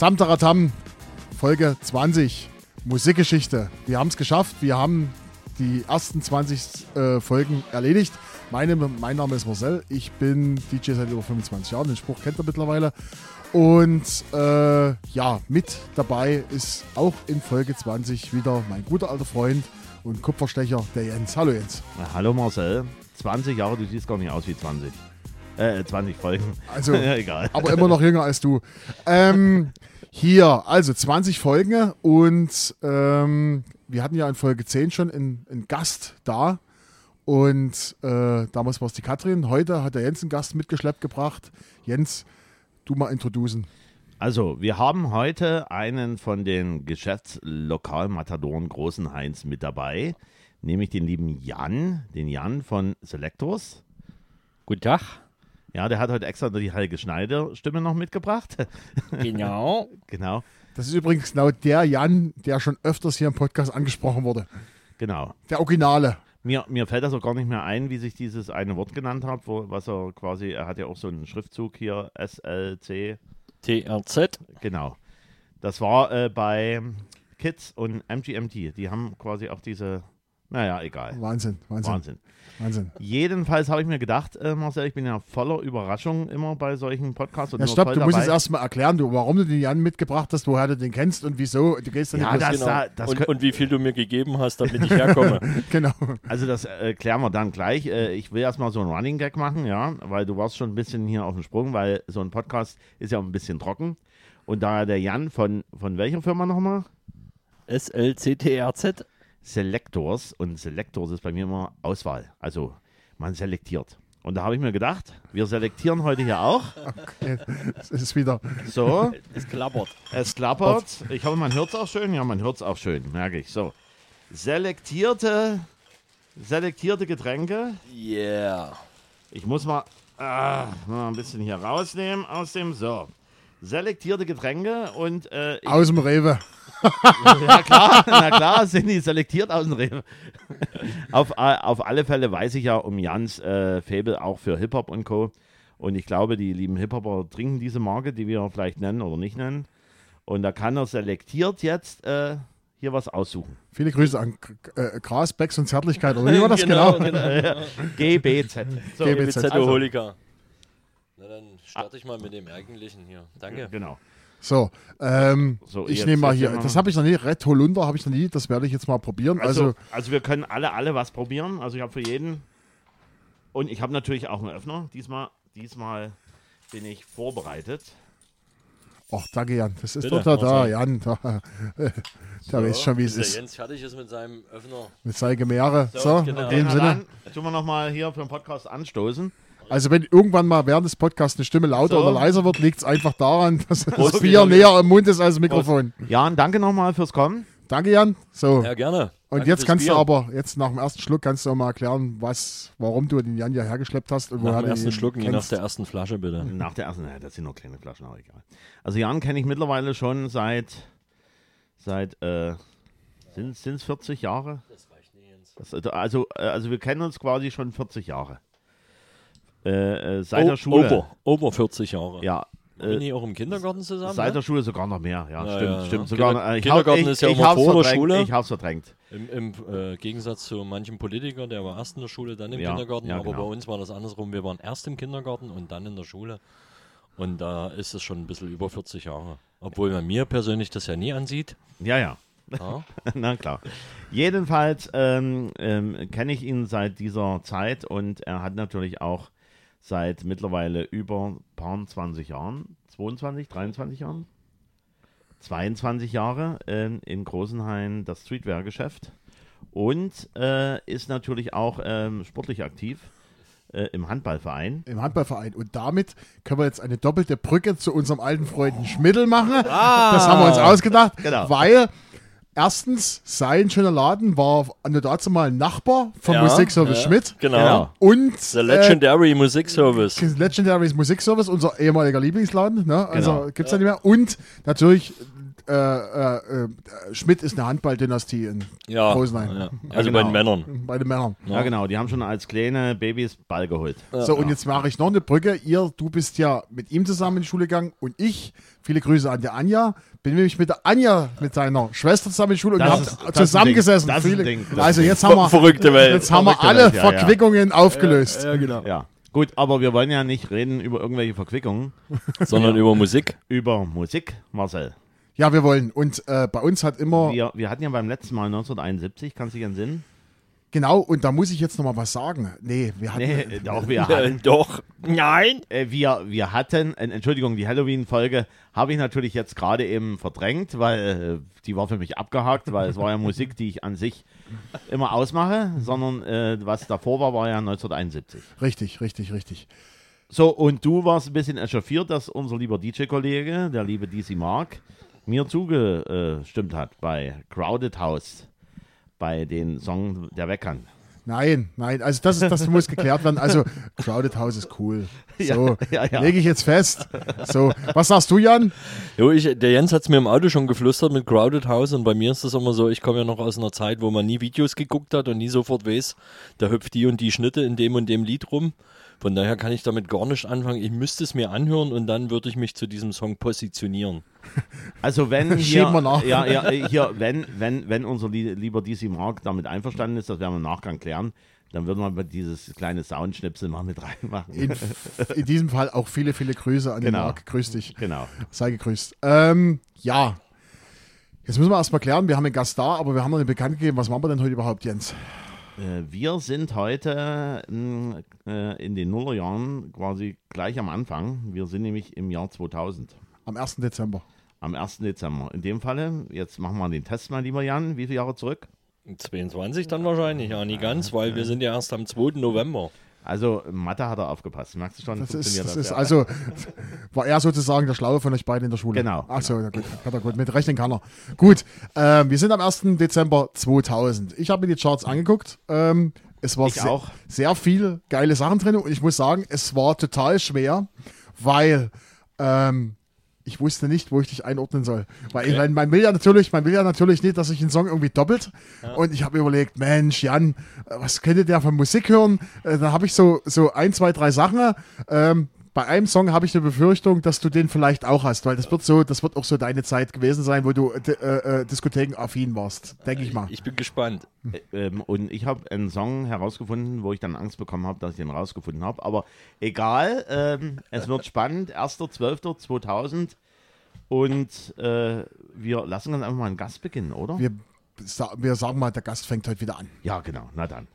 Tamtaratam, Folge 20, Musikgeschichte. Wir haben es geschafft, wir haben die ersten 20 äh, Folgen erledigt. Meine, mein Name ist Marcel, ich bin DJ seit über 25 Jahren, den Spruch kennt ihr mittlerweile. Und äh, ja, mit dabei ist auch in Folge 20 wieder mein guter alter Freund und Kupferstecher, der Jens. Hallo Jens. Na, hallo Marcel, 20 Jahre, du siehst gar nicht aus wie 20. Äh, 20 Folgen. Also, ja, egal. aber immer noch jünger als du. Ähm, hier, also 20 Folgen und ähm, wir hatten ja in Folge 10 schon einen, einen Gast da. Und äh, damals war es die Katrin. Heute hat der Jens einen Gast mitgeschleppt gebracht. Jens, du mal introducen. Also, wir haben heute einen von den Geschäftslokalmatadoren Großen Heinz mit dabei, nämlich den lieben Jan, den Jan von Selectors. Guten Tag. Ja, der hat heute extra die Helge Schneider-Stimme noch mitgebracht. Genau. genau, Das ist übrigens genau der Jan, der schon öfters hier im Podcast angesprochen wurde. genau. Der Originale. Mir, mir fällt das auch gar nicht mehr ein, wie sich dieses eine Wort genannt hat, wo, was er quasi, er hat ja auch so einen Schriftzug hier, SLC, TRZ. genau. Das war äh, bei Kids und MGMT, die haben quasi auch diese, naja, egal. Wahnsinn, Wahnsinn, Wahnsinn. Wahnsinn. Jedenfalls habe ich mir gedacht, äh, Marcel, ich bin ja voller Überraschungen immer bei solchen Podcasts. Und Ja, stopp, du musst dabei. jetzt erstmal erklären, du, warum du den Jan mitgebracht hast, woher du den kennst und wieso. Du gehst dann Ja, nicht das, bloß- da, das und, und wie viel du mir gegeben hast, damit ich herkomme. genau. Also das äh, klären wir dann gleich. Äh, ich will erstmal so einen Running Gag machen, ja, weil du warst schon ein bisschen hier auf dem Sprung, weil so ein Podcast ist ja ein bisschen trocken. Und da der Jan von, von welcher Firma nochmal? SLCTRZ. Selectors. Und Selectors ist bei mir immer Auswahl. Also man selektiert. Und da habe ich mir gedacht, wir selektieren heute hier auch. Es ist wieder. So, Es klappert. es klappert. Ich hoffe, man hört es auch schön. Ja, man hört es auch schön, merke ich. So, selektierte, selektierte Getränke. Yeah. Ich muss mal, ah, mal ein bisschen hier rausnehmen aus dem. So. Selektierte Getränke und äh, Aus dem Rewe. ja klar, na klar, sind die selektiert aus dem Rewe. auf, a- auf alle Fälle weiß ich ja um Jans äh, Faible auch für Hip-Hop und Co. Und ich glaube, die lieben Hip-Hopper trinken diese Marke, die wir vielleicht nennen oder nicht nennen. Und da kann er selektiert jetzt äh, hier was aussuchen. Viele Grüße an äh, Gras, Becks und Zärtlichkeit. Oder wie war das genau? GBZ. So, GBZ. BZ Also-. Na dann starte ich mal mit dem eigentlichen hier. Danke. Genau. So, ähm, So, ich nehme mal hier. Das habe ich noch nie. Red Holunder habe ich noch nie. Das werde ich jetzt mal probieren. Also, Also, also wir können alle, alle was probieren. Also ich habe für jeden. Und ich habe natürlich auch einen Öffner. Diesmal, diesmal bin ich vorbereitet. oh, danke Jan. Das ist Bitte, doch da, da, Marcel. Jan. Da, der weiß schon, wie es Bis der ist. Jens fertig ist mit seinem Öffner. Mit Seige Meere. So, genau. in dem Sinne. dann tun wir nochmal hier für den Podcast anstoßen. Also, wenn irgendwann mal während des Podcasts eine Stimme lauter So. oder leiser wird, liegt es einfach daran, dass das Prost. Bier näher am Mund ist als das Mikrofon. Jan, danke nochmal fürs Kommen. Danke, Jan. So. Ja, gerne. Und Danke jetzt kannst Bier. du aber, jetzt nach dem ersten Schluck, kannst du auch mal erklären, was, warum du den Jan ja hergeschleppt hast. Und Nach dem du ersten Schluck, je nach kennst. der ersten Flasche, bitte. Nach der ersten, naja, das sind nur kleine Flaschen, aber egal. Also Jan kenne ich mittlerweile schon seit, seit, äh, sind es 40 Jahre? Das reicht nicht. Das, also, äh, also wir kennen uns quasi schon 40 Jahre. Äh, äh, seit O- der Schule. Over, over 40 Jahre. Ja, Bin äh, ich auch im Kindergarten zusammen? seit ne? der Schule sogar noch mehr. Ja, Ja, stimmt, ja, stimmt. ja. Sogar, Kinder- äh, ich Kindergarten ich, ist ja ich immer vor der Schule. Ich hab's verdrängt. Im, im äh, Gegensatz zu manchem Politiker, der war erst in der Schule, dann im Kindergarten. ja, aber genau. bei uns war das andersrum. Wir waren erst im Kindergarten und dann in der Schule. Und da ist es schon ein bisschen über 40 Jahre. Obwohl man mir persönlich das ja nie ansieht. Ja, ja. Ja. Na klar. Jedenfalls ähm, ähm, kenne ich ihn seit dieser Zeit und er hat natürlich auch seit mittlerweile über paar 20 Jahren, 22, 23 Jahren, 22 Jahre ähm, in Großenhain das Streetwear-Geschäft und äh, ist natürlich auch ähm, sportlich aktiv äh, im Handballverein. Im Handballverein. Und damit können wir jetzt eine doppelte Brücke zu unserem alten Freund Schmidl machen. Ah. Das haben wir uns ausgedacht, Genau. weil erstens sein schöner Laden war nur dazu mal ein Nachbar vom Ja, Musikservice ja, Schmidt. Genau. Genau. Und The Legendary Musikservice. äh, Legendary's Musikservice, unser ehemaliger Lieblingsladen. Ne? Also Genau. gibt's ja nicht mehr. Und natürlich äh, äh, äh, Schmidt ist eine Handballdynastie in Ja, Rosenheim. ja. also genau. bei den Männern. bei den Männern. Ja, genau. Die haben schon als kleine Babys Ball geholt. So, und jetzt mache ich noch eine Brücke. Ihr, du bist ja mit ihm zusammen in die Schule gegangen und ich, viele Grüße an die Anja, bin nämlich mit der Anja, mit seiner Schwester zusammen in die Schule und Das wir haben ist- das ist ein zusammengesessen. Ding. Das ist ein Viele, Ding. Das also jetzt haben wir, Verrückte Welt. jetzt haben wir alle Welt, ja, ja. Verquickungen aufgelöst. genau. Ja. Gut, aber wir wollen ja nicht reden über irgendwelche Verquickungen, Sondern über Musik. über Musik, Marcel. Ja, wir wollen. Und äh, bei uns hat immer, Wir, wir hatten ja beim letzten Mal 1971, kannst du dich entsinnen? genau, und da muss ich jetzt noch mal was sagen. Nee, wir hatten, Nee, doch, wir Äh, hatten, doch. Nein. äh, wir, wir hatten, äh, Entschuldigung, die Halloween-Folge habe ich natürlich jetzt gerade eben verdrängt, weil äh, die war für mich abgehakt, weil es war ja Musik, die ich an sich immer ausmache, sondern äh, was davor war, war ja 1971. richtig, richtig, richtig. So, und du warst ein bisschen echauffiert, dass unser lieber DJ-Kollege, der liebe DC Mark, mir zugestimmt hat bei Crowded House, bei den Song der Weckern. Nein, nein, also das, ist, das muss geklärt werden. Also, Crowded House ist cool. So, Ja, ja, ja. lege ich jetzt fest. So, was sagst du, Jan? Jo, ich, der Jens hat es mir im Auto schon geflüstert mit Crowded House und bei mir ist das immer so, ich komme ja noch aus einer Zeit, wo man nie Videos geguckt hat und nie sofort weiß, da hüpft die und die Schnitte in dem und dem Lied rum. Von daher kann ich damit gar nicht anfangen. Ich müsste es mir anhören und dann würde ich mich zu diesem Song positionieren. Also wenn hier, Schieben wir nach. ja, ja, hier, wenn, wenn, wenn unser lie- lieber DC Mark damit einverstanden ist, das werden wir im Nachgang klären, dann würden wir dieses kleine Soundschnipsel mal mit reinmachen. In, in diesem Fall auch viele, viele Grüße an den Genau. Marc. Grüß dich. Genau. Sei gegrüßt. Ähm, ja. Jetzt müssen wir erstmal klären, wir haben einen Gast da, aber wir haben noch nicht bekannt gegeben. Was machen wir denn heute überhaupt, Jens? Äh, Wir sind heute mh, äh, in den Nullerjahren quasi gleich am Anfang. Wir sind nämlich im Jahr 2000, Am 1. Dezember. am 1. Dezember. In dem Falle, jetzt machen wir den Test mal, lieber Jan. Wie viele Jahre zurück? 22 dann wahrscheinlich, ja, nie ganz, weil wir sind ja erst am 2. November. Also, Mathe hat er aufgepasst. Merkst du schon? Das ist, funktioniert das ist ja. also, war er sozusagen der Schlaue von euch beiden in der Schule. Genau, Achso, ja, gut, kann er gut, mit rechnen kann er. Gut, ähm, wir sind am 1. Dezember 2000. Ich habe mir die Charts angeguckt. Ähm, es war sehr, auch. sehr viel geile Sachen drin und ich muss sagen, es war total schwer, weil ähm, ich wusste nicht, wo ich dich einordnen soll. Weil weil man will ja natürlich, man will ja natürlich nicht, dass sich ein Song irgendwie doppelt. Und ich habe überlegt, Mensch, Jan, äh, was könnte der von Musik hören? Äh, Da habe ich so, so ein, zwei, drei Sachen. Ähm, bei einem Song habe ich eine Befürchtung, dass du den vielleicht auch hast, weil das wird so, das wird auch so deine Zeit gewesen sein, wo du äh, äh, Diskotheken-affin warst, denke ich mal. Ich bin gespannt. Äh, ähm, und ich habe einen Song herausgefunden, wo ich dann Angst bekommen habe, dass ich den rausgefunden habe. Aber egal, ähm, es wird spannend. 1.12.2000 und äh, wir lassen uns einfach mal einen Gast beginnen, oder? Wir, wir sagen mal, der Gast fängt heute wieder an. ja, genau. Na dann.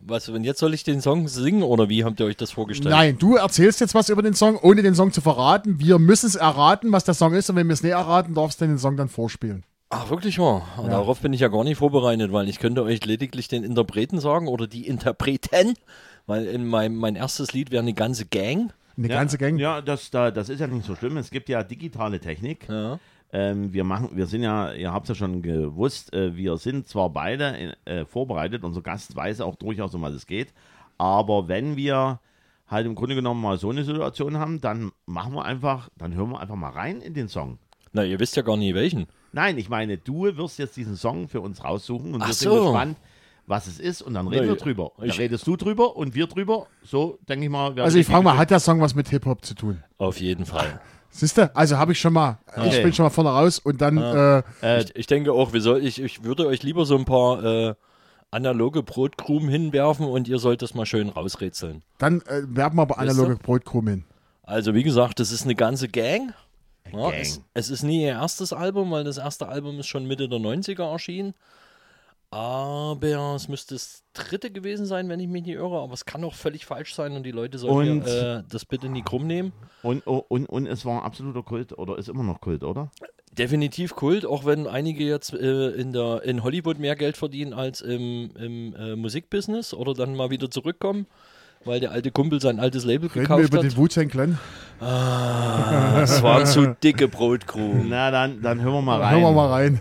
Was, und jetzt soll ich den Song singen oder wie habt ihr euch das vorgestellt? Nein, du erzählst jetzt was über den Song, ohne den Song zu verraten. Wir müssen es erraten, was der Song ist. Und wenn wir es nicht erraten, darfst du den Song dann vorspielen. Ach, wirklich wahr? Darauf bin ich ja gar nicht vorbereitet, weil ich könnte euch lediglich den Interpreten sagen oder die Interpreten, weil in meinem mein erstes Lied wäre eine ganze Gang. Eine Ja, ganze Gang. Ja, das, da, das ist ja nicht so schlimm. Es gibt ja digitale Technik. Ja. Ähm, wir machen, wir sind ja, ihr habt es ja schon gewusst, äh, wir sind zwar beide in, äh, vorbereitet, unser Gast weiß auch durchaus, um was es geht, aber wenn wir halt im Grunde genommen mal so eine Situation haben, dann machen wir einfach, dann hören wir einfach mal rein in den Song. Na, ihr wisst ja gar nicht welchen. Nein, ich meine, du wirst jetzt diesen Song für uns raussuchen und Ach wir sind so. gespannt, was es ist und dann reden Na, wir drüber. Da ich- redest du drüber und wir drüber. So, denke ich mal. werden Also ich frage mal, hat der Song was mit Hip-Hop zu tun? Auf jeden Fall. Siehst du? Also habe ich schon mal, ich Okay. bin schon mal vorne raus und dann, äh, Äh, Ich, ich denke auch, wir soll, ich, ich würde euch lieber so ein paar äh, analoge Brotkrumen hinwerfen und ihr sollt das mal schön rausrätseln. dann äh, werben wir aber analoge Brotkrumen hin. Also wie gesagt, das ist eine ganze Gang. Ja, Gang. Es, es ist nie ihr erstes Album, weil das erste Album ist schon Mitte der 90er erschienen. Aber es müsste das dritte gewesen sein, wenn ich mich nicht irre. Aber es kann auch völlig falsch sein und die Leute sollen äh, das bitte nie krumm nehmen. und, und, und es war ein absoluter Kult oder ist immer noch Kult, oder? Definitiv Kult, auch wenn einige jetzt äh, in, der, in Hollywood mehr Geld verdienen als im, im äh, Musikbusiness oder dann mal wieder zurückkommen, weil der alte Kumpel sein altes Label Reden wir gekauft über hat. den Wu-Tang Clan? Das waren zu dicke Brotkrumen. Na, dann, dann hören wir mal rein. Hören wir mal rein.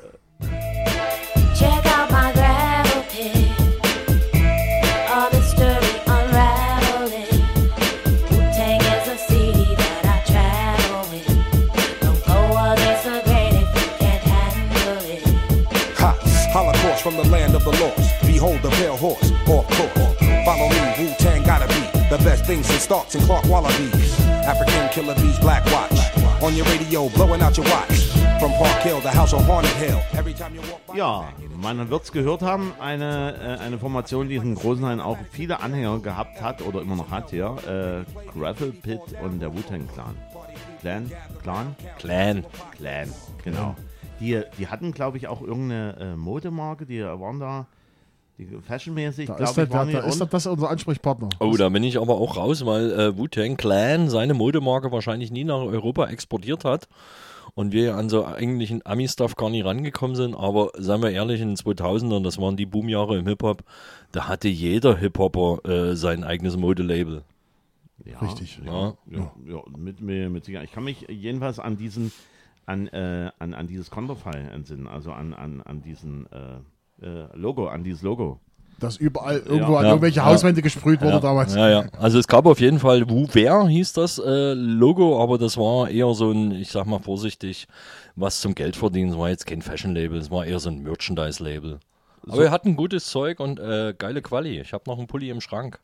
From the land of the lost. Behold the pale horse, off course. Follow me, Wu Tang gotta be the best thing since Starks and Clark Wallabies. African killer bees, Black Watch. On your radio, blowing out your watch. From Park Hill, the house on Haunted Hill. Every time you walk by. Ja, man wird es gehört haben, eine, äh, eine Formation, die in Großenhain auch viele Anhänger gehabt hat oder immer noch hat hier. Äh, Gravel Pit und der Wu-Tang Clan. Clan? Clan? Clan. Clan, genau. Die, die hatten, glaube ich, auch irgendeine äh, Modemarke, die waren da die fashionmäßig, Da glaube ist, ich, das, waren da, die da ist das unser Ansprechpartner. Oh, da bin ich aber auch raus, weil äh, Wu-Tang Clan seine Modemarke wahrscheinlich nie nach Europa exportiert hat. Und wir an so eigentlichen Ami-Stuff gar nicht rangekommen sind. Aber seien wir ehrlich, in den 2000ern, das waren die Boomjahre im Hip-Hop, da hatte jeder Hip-Hopper äh, sein eigenes Modelabel. Ja, Richtig. Ja, ja, ja, mit, mit, mit Sicherheit. Ich kann mich jedenfalls an diesen, an, äh, an, an dieses Konterfei entsinnen, also an, an, an diesen äh, äh, Logo, an dieses Logo. Das überall irgendwo an Ja. irgendwelche Ja. Hauswände gesprüht wurde ja, damals. Ja, ja. Also es gab auf jeden Fall Wu Wer hieß das äh, Logo, aber das war eher so ein, ich sag mal vorsichtig, was zum Geld verdienen. Es war jetzt kein Fashion-Label, es war eher so ein Merchandise-Label. Aber wir hatten gutes Zeug und äh, geile Quali. Ich habe noch einen Pulli im Schrank.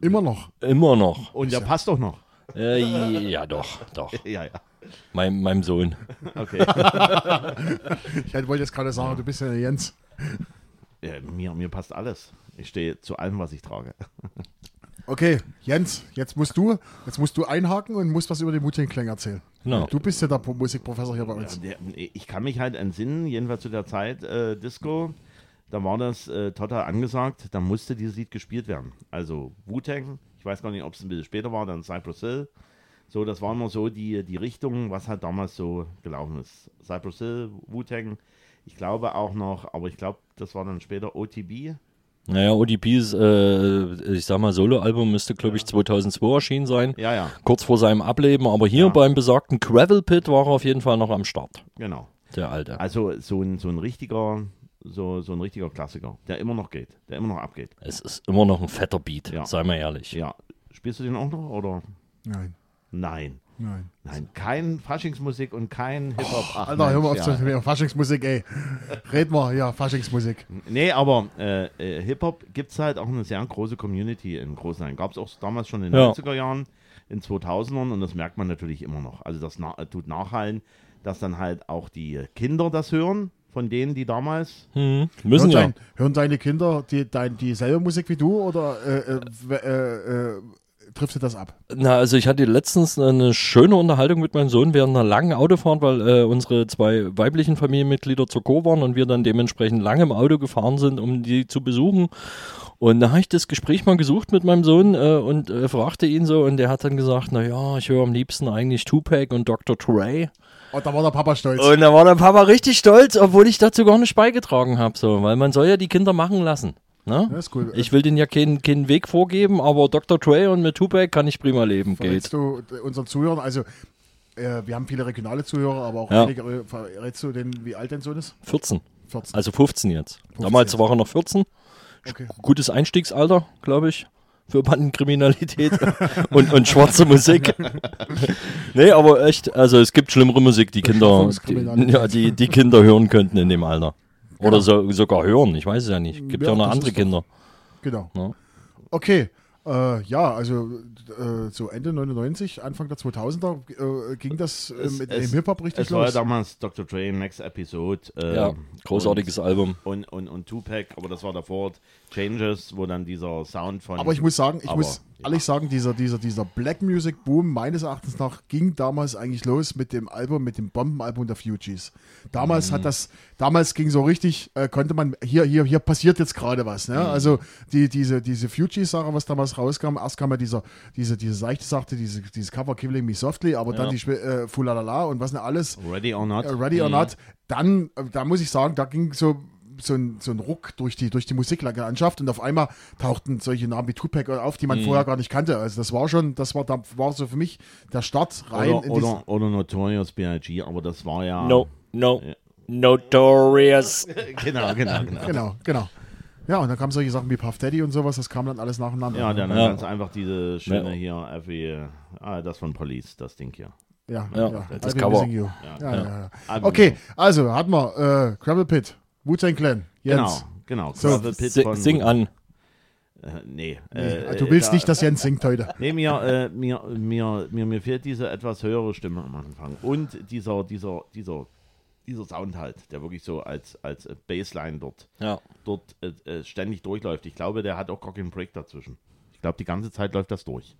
Immer noch. Immer noch. Und der passt doch noch. Äh, ja, doch, doch. Ja, ja. Mein, meinem Sohn. Okay. Ich wollte jetzt gerade sagen, du bist ja der Jens. ja, mir, mir passt alles. Ich stehe zu allem, was ich trage. Okay, Jens, jetzt musst du, jetzt musst du einhaken und musst was über den Wu-Tang Clan erzählen. Genau. Du bist ja der Pro- Musikprofessor hier bei uns. Der, ich kann mich halt entsinnen, jedenfalls zu der Zeit äh, Disco, da war das äh, total angesagt, da musste dieses Lied gespielt werden. Also Wu-Tang, ich weiß gar nicht, ob es ein bisschen später war, dann Cypress Hill. So, das war immer so die, die Richtung, was halt damals so gelaufen ist. Cypress Hill, Wu-Tang, ich glaube auch noch, aber ich glaube, das war dann später OTB. Naja, ODPs, äh, ich sag mal, Soloalbum müsste, glaube ich, 2002 erschienen sein. Ja, ja, Kurz vor seinem Ableben. Aber hier Ja. beim besagten Gravel Pit war er auf jeden Fall noch am Start. genau. Der Alte. Also so ein, so ein richtiger, so, so ein richtiger Klassiker, der immer noch geht, der immer noch abgeht. Es ist immer noch ein fetter Beat, Ja. sei mal ehrlich. Ja. Spielst du den auch noch oder? Nein, Nein. nein. Nein, kein Faschingsmusik und kein Hip-Hop. Ach, Alter, hör mal auf Mensch, zu ja. ja. Faschingsmusik, ey. Red mal, ja, Faschingsmusik. Nee, aber äh, äh, Hip-Hop gibt es halt auch eine sehr große Community in Großenhain. Gab es auch damals schon in den Ja. 90er Jahren, in 2000ern und das merkt man natürlich immer noch. Also das na äh, tut nachhallen, dass dann halt auch die Kinder das hören, von denen, die damals Hm, müssen hören, ja. dein, hören deine Kinder die, dein, dieselbe Musik wie du oder äh, äh, w- äh, trifft dir das ab? Na, also ich hatte letztens eine schöne Unterhaltung mit meinem Sohn während einer langen Autofahrt, weil äh, unsere zwei weiblichen Familienmitglieder zur Co waren und wir dann dementsprechend lange im Auto gefahren sind, um die zu besuchen. Und da habe ich das Gespräch mal gesucht mit meinem Sohn äh, und äh, fragte ihn so und der hat dann gesagt, na ja, ich höre am liebsten eigentlich Tupac und Dr. Dre. Oh, da war der Papa stolz. Und da war der Papa richtig stolz, obwohl ich dazu gar nicht beigetragen habe, so, weil man soll ja die Kinder machen lassen. Ne? Ja, cool. Ich will denen ja keinen, keinen Weg vorgeben, aber Dr. Dre und mit Tupac kann ich prima leben, Verrätst du äh, unseren Zuhörern, also äh, wir haben viele regionale Zuhörer, aber auch Ja. einige, äh, verrätst du den, wie alt dein Sohn ist? 14, 14. also 15 jetzt. 15 Damals jetzt. war er noch 14. Okay. Gutes Einstiegsalter, glaube ich, für Bandenkriminalität und, und schwarze Musik. nee, aber echt, also es gibt schlimmere Musik, die Kinder, die, ja, die, die Kinder hören könnten in dem Alter. Oder so, sogar hören, ich weiß es ja nicht. Gibt Ja, ja, noch das andere Kinder. Genau. Ja. Okay. Äh, ja, also äh, so Ende 99, Anfang der 2000er äh, ging das äh, Es- mit es- dem Hip-Hop richtig Es war ja los. damals Dr. Dre, Next Episode. Äh, Ja, großartiges Album. Und, und, und Tupac, aber das war davor Changes, wo dann dieser Sound von. Aber ich muss sagen, ich Aber, muss ja. ehrlich sagen, dieser, dieser, dieser Black Music Boom meines Erachtens nach ging damals eigentlich los mit dem Album, mit dem Bombenalbum der Fugees. Damals Mhm. hat das, damals ging so richtig, äh, konnte man, hier, hier, hier passiert jetzt gerade was. Ne? Mhm. Also die, diese, diese Fugees-Sache, was damals rauskam, erst kam ja dieser, diese, diese seichte Sache, diese, dieses Cover Killing Me Softly, aber dann Ja. die Sp- äh, Fulalala und was nicht alles. Ready or not? Äh, Ready or Mhm. Not, dann, äh, da muss ich sagen, da ging so, so, ein, so ein Ruck durch die, durch die Musiklandschaft und auf einmal tauchten solche Namen wie Tupac auf, die man Mhm. vorher gar nicht kannte. Also das war schon, das war, da war so für mich der Start rein Oder, in oder, oder Notorious B.I.G., aber das war ja. No, no, Ja. notorious. genau, genau, genau. genau, genau. Ja, und dann kamen solche Sachen wie Puff Daddy und sowas, das kam dann alles nacheinander. Ja, dann Ja. ganz einfach diese schöne Ja. hier, FW, ah, das von Police, das Ding hier. ja, Ja, ja, das Cover. Ja. Ja, ja. Ja, Album. Okay, also hatten wir äh, Gravel Pit, Wu-Tang Clan, Jens. Genau, Genau, So, Gravel Pit Si von sing an. Äh, nee. Nee, äh, du willst da- nicht, dass Jens singt heute. Nee, mir, äh, mir, mir, mir, mir fehlt diese etwas höhere Stimme am Anfang. Und dieser, dieser, dieser, dieser Sound halt, der wirklich so als, als äh, Bassline dort, Ja. dort äh, äh, ständig durchläuft. Ich glaube, der hat auch gar keinen Break dazwischen. Ich glaube, die ganze Zeit läuft das durch.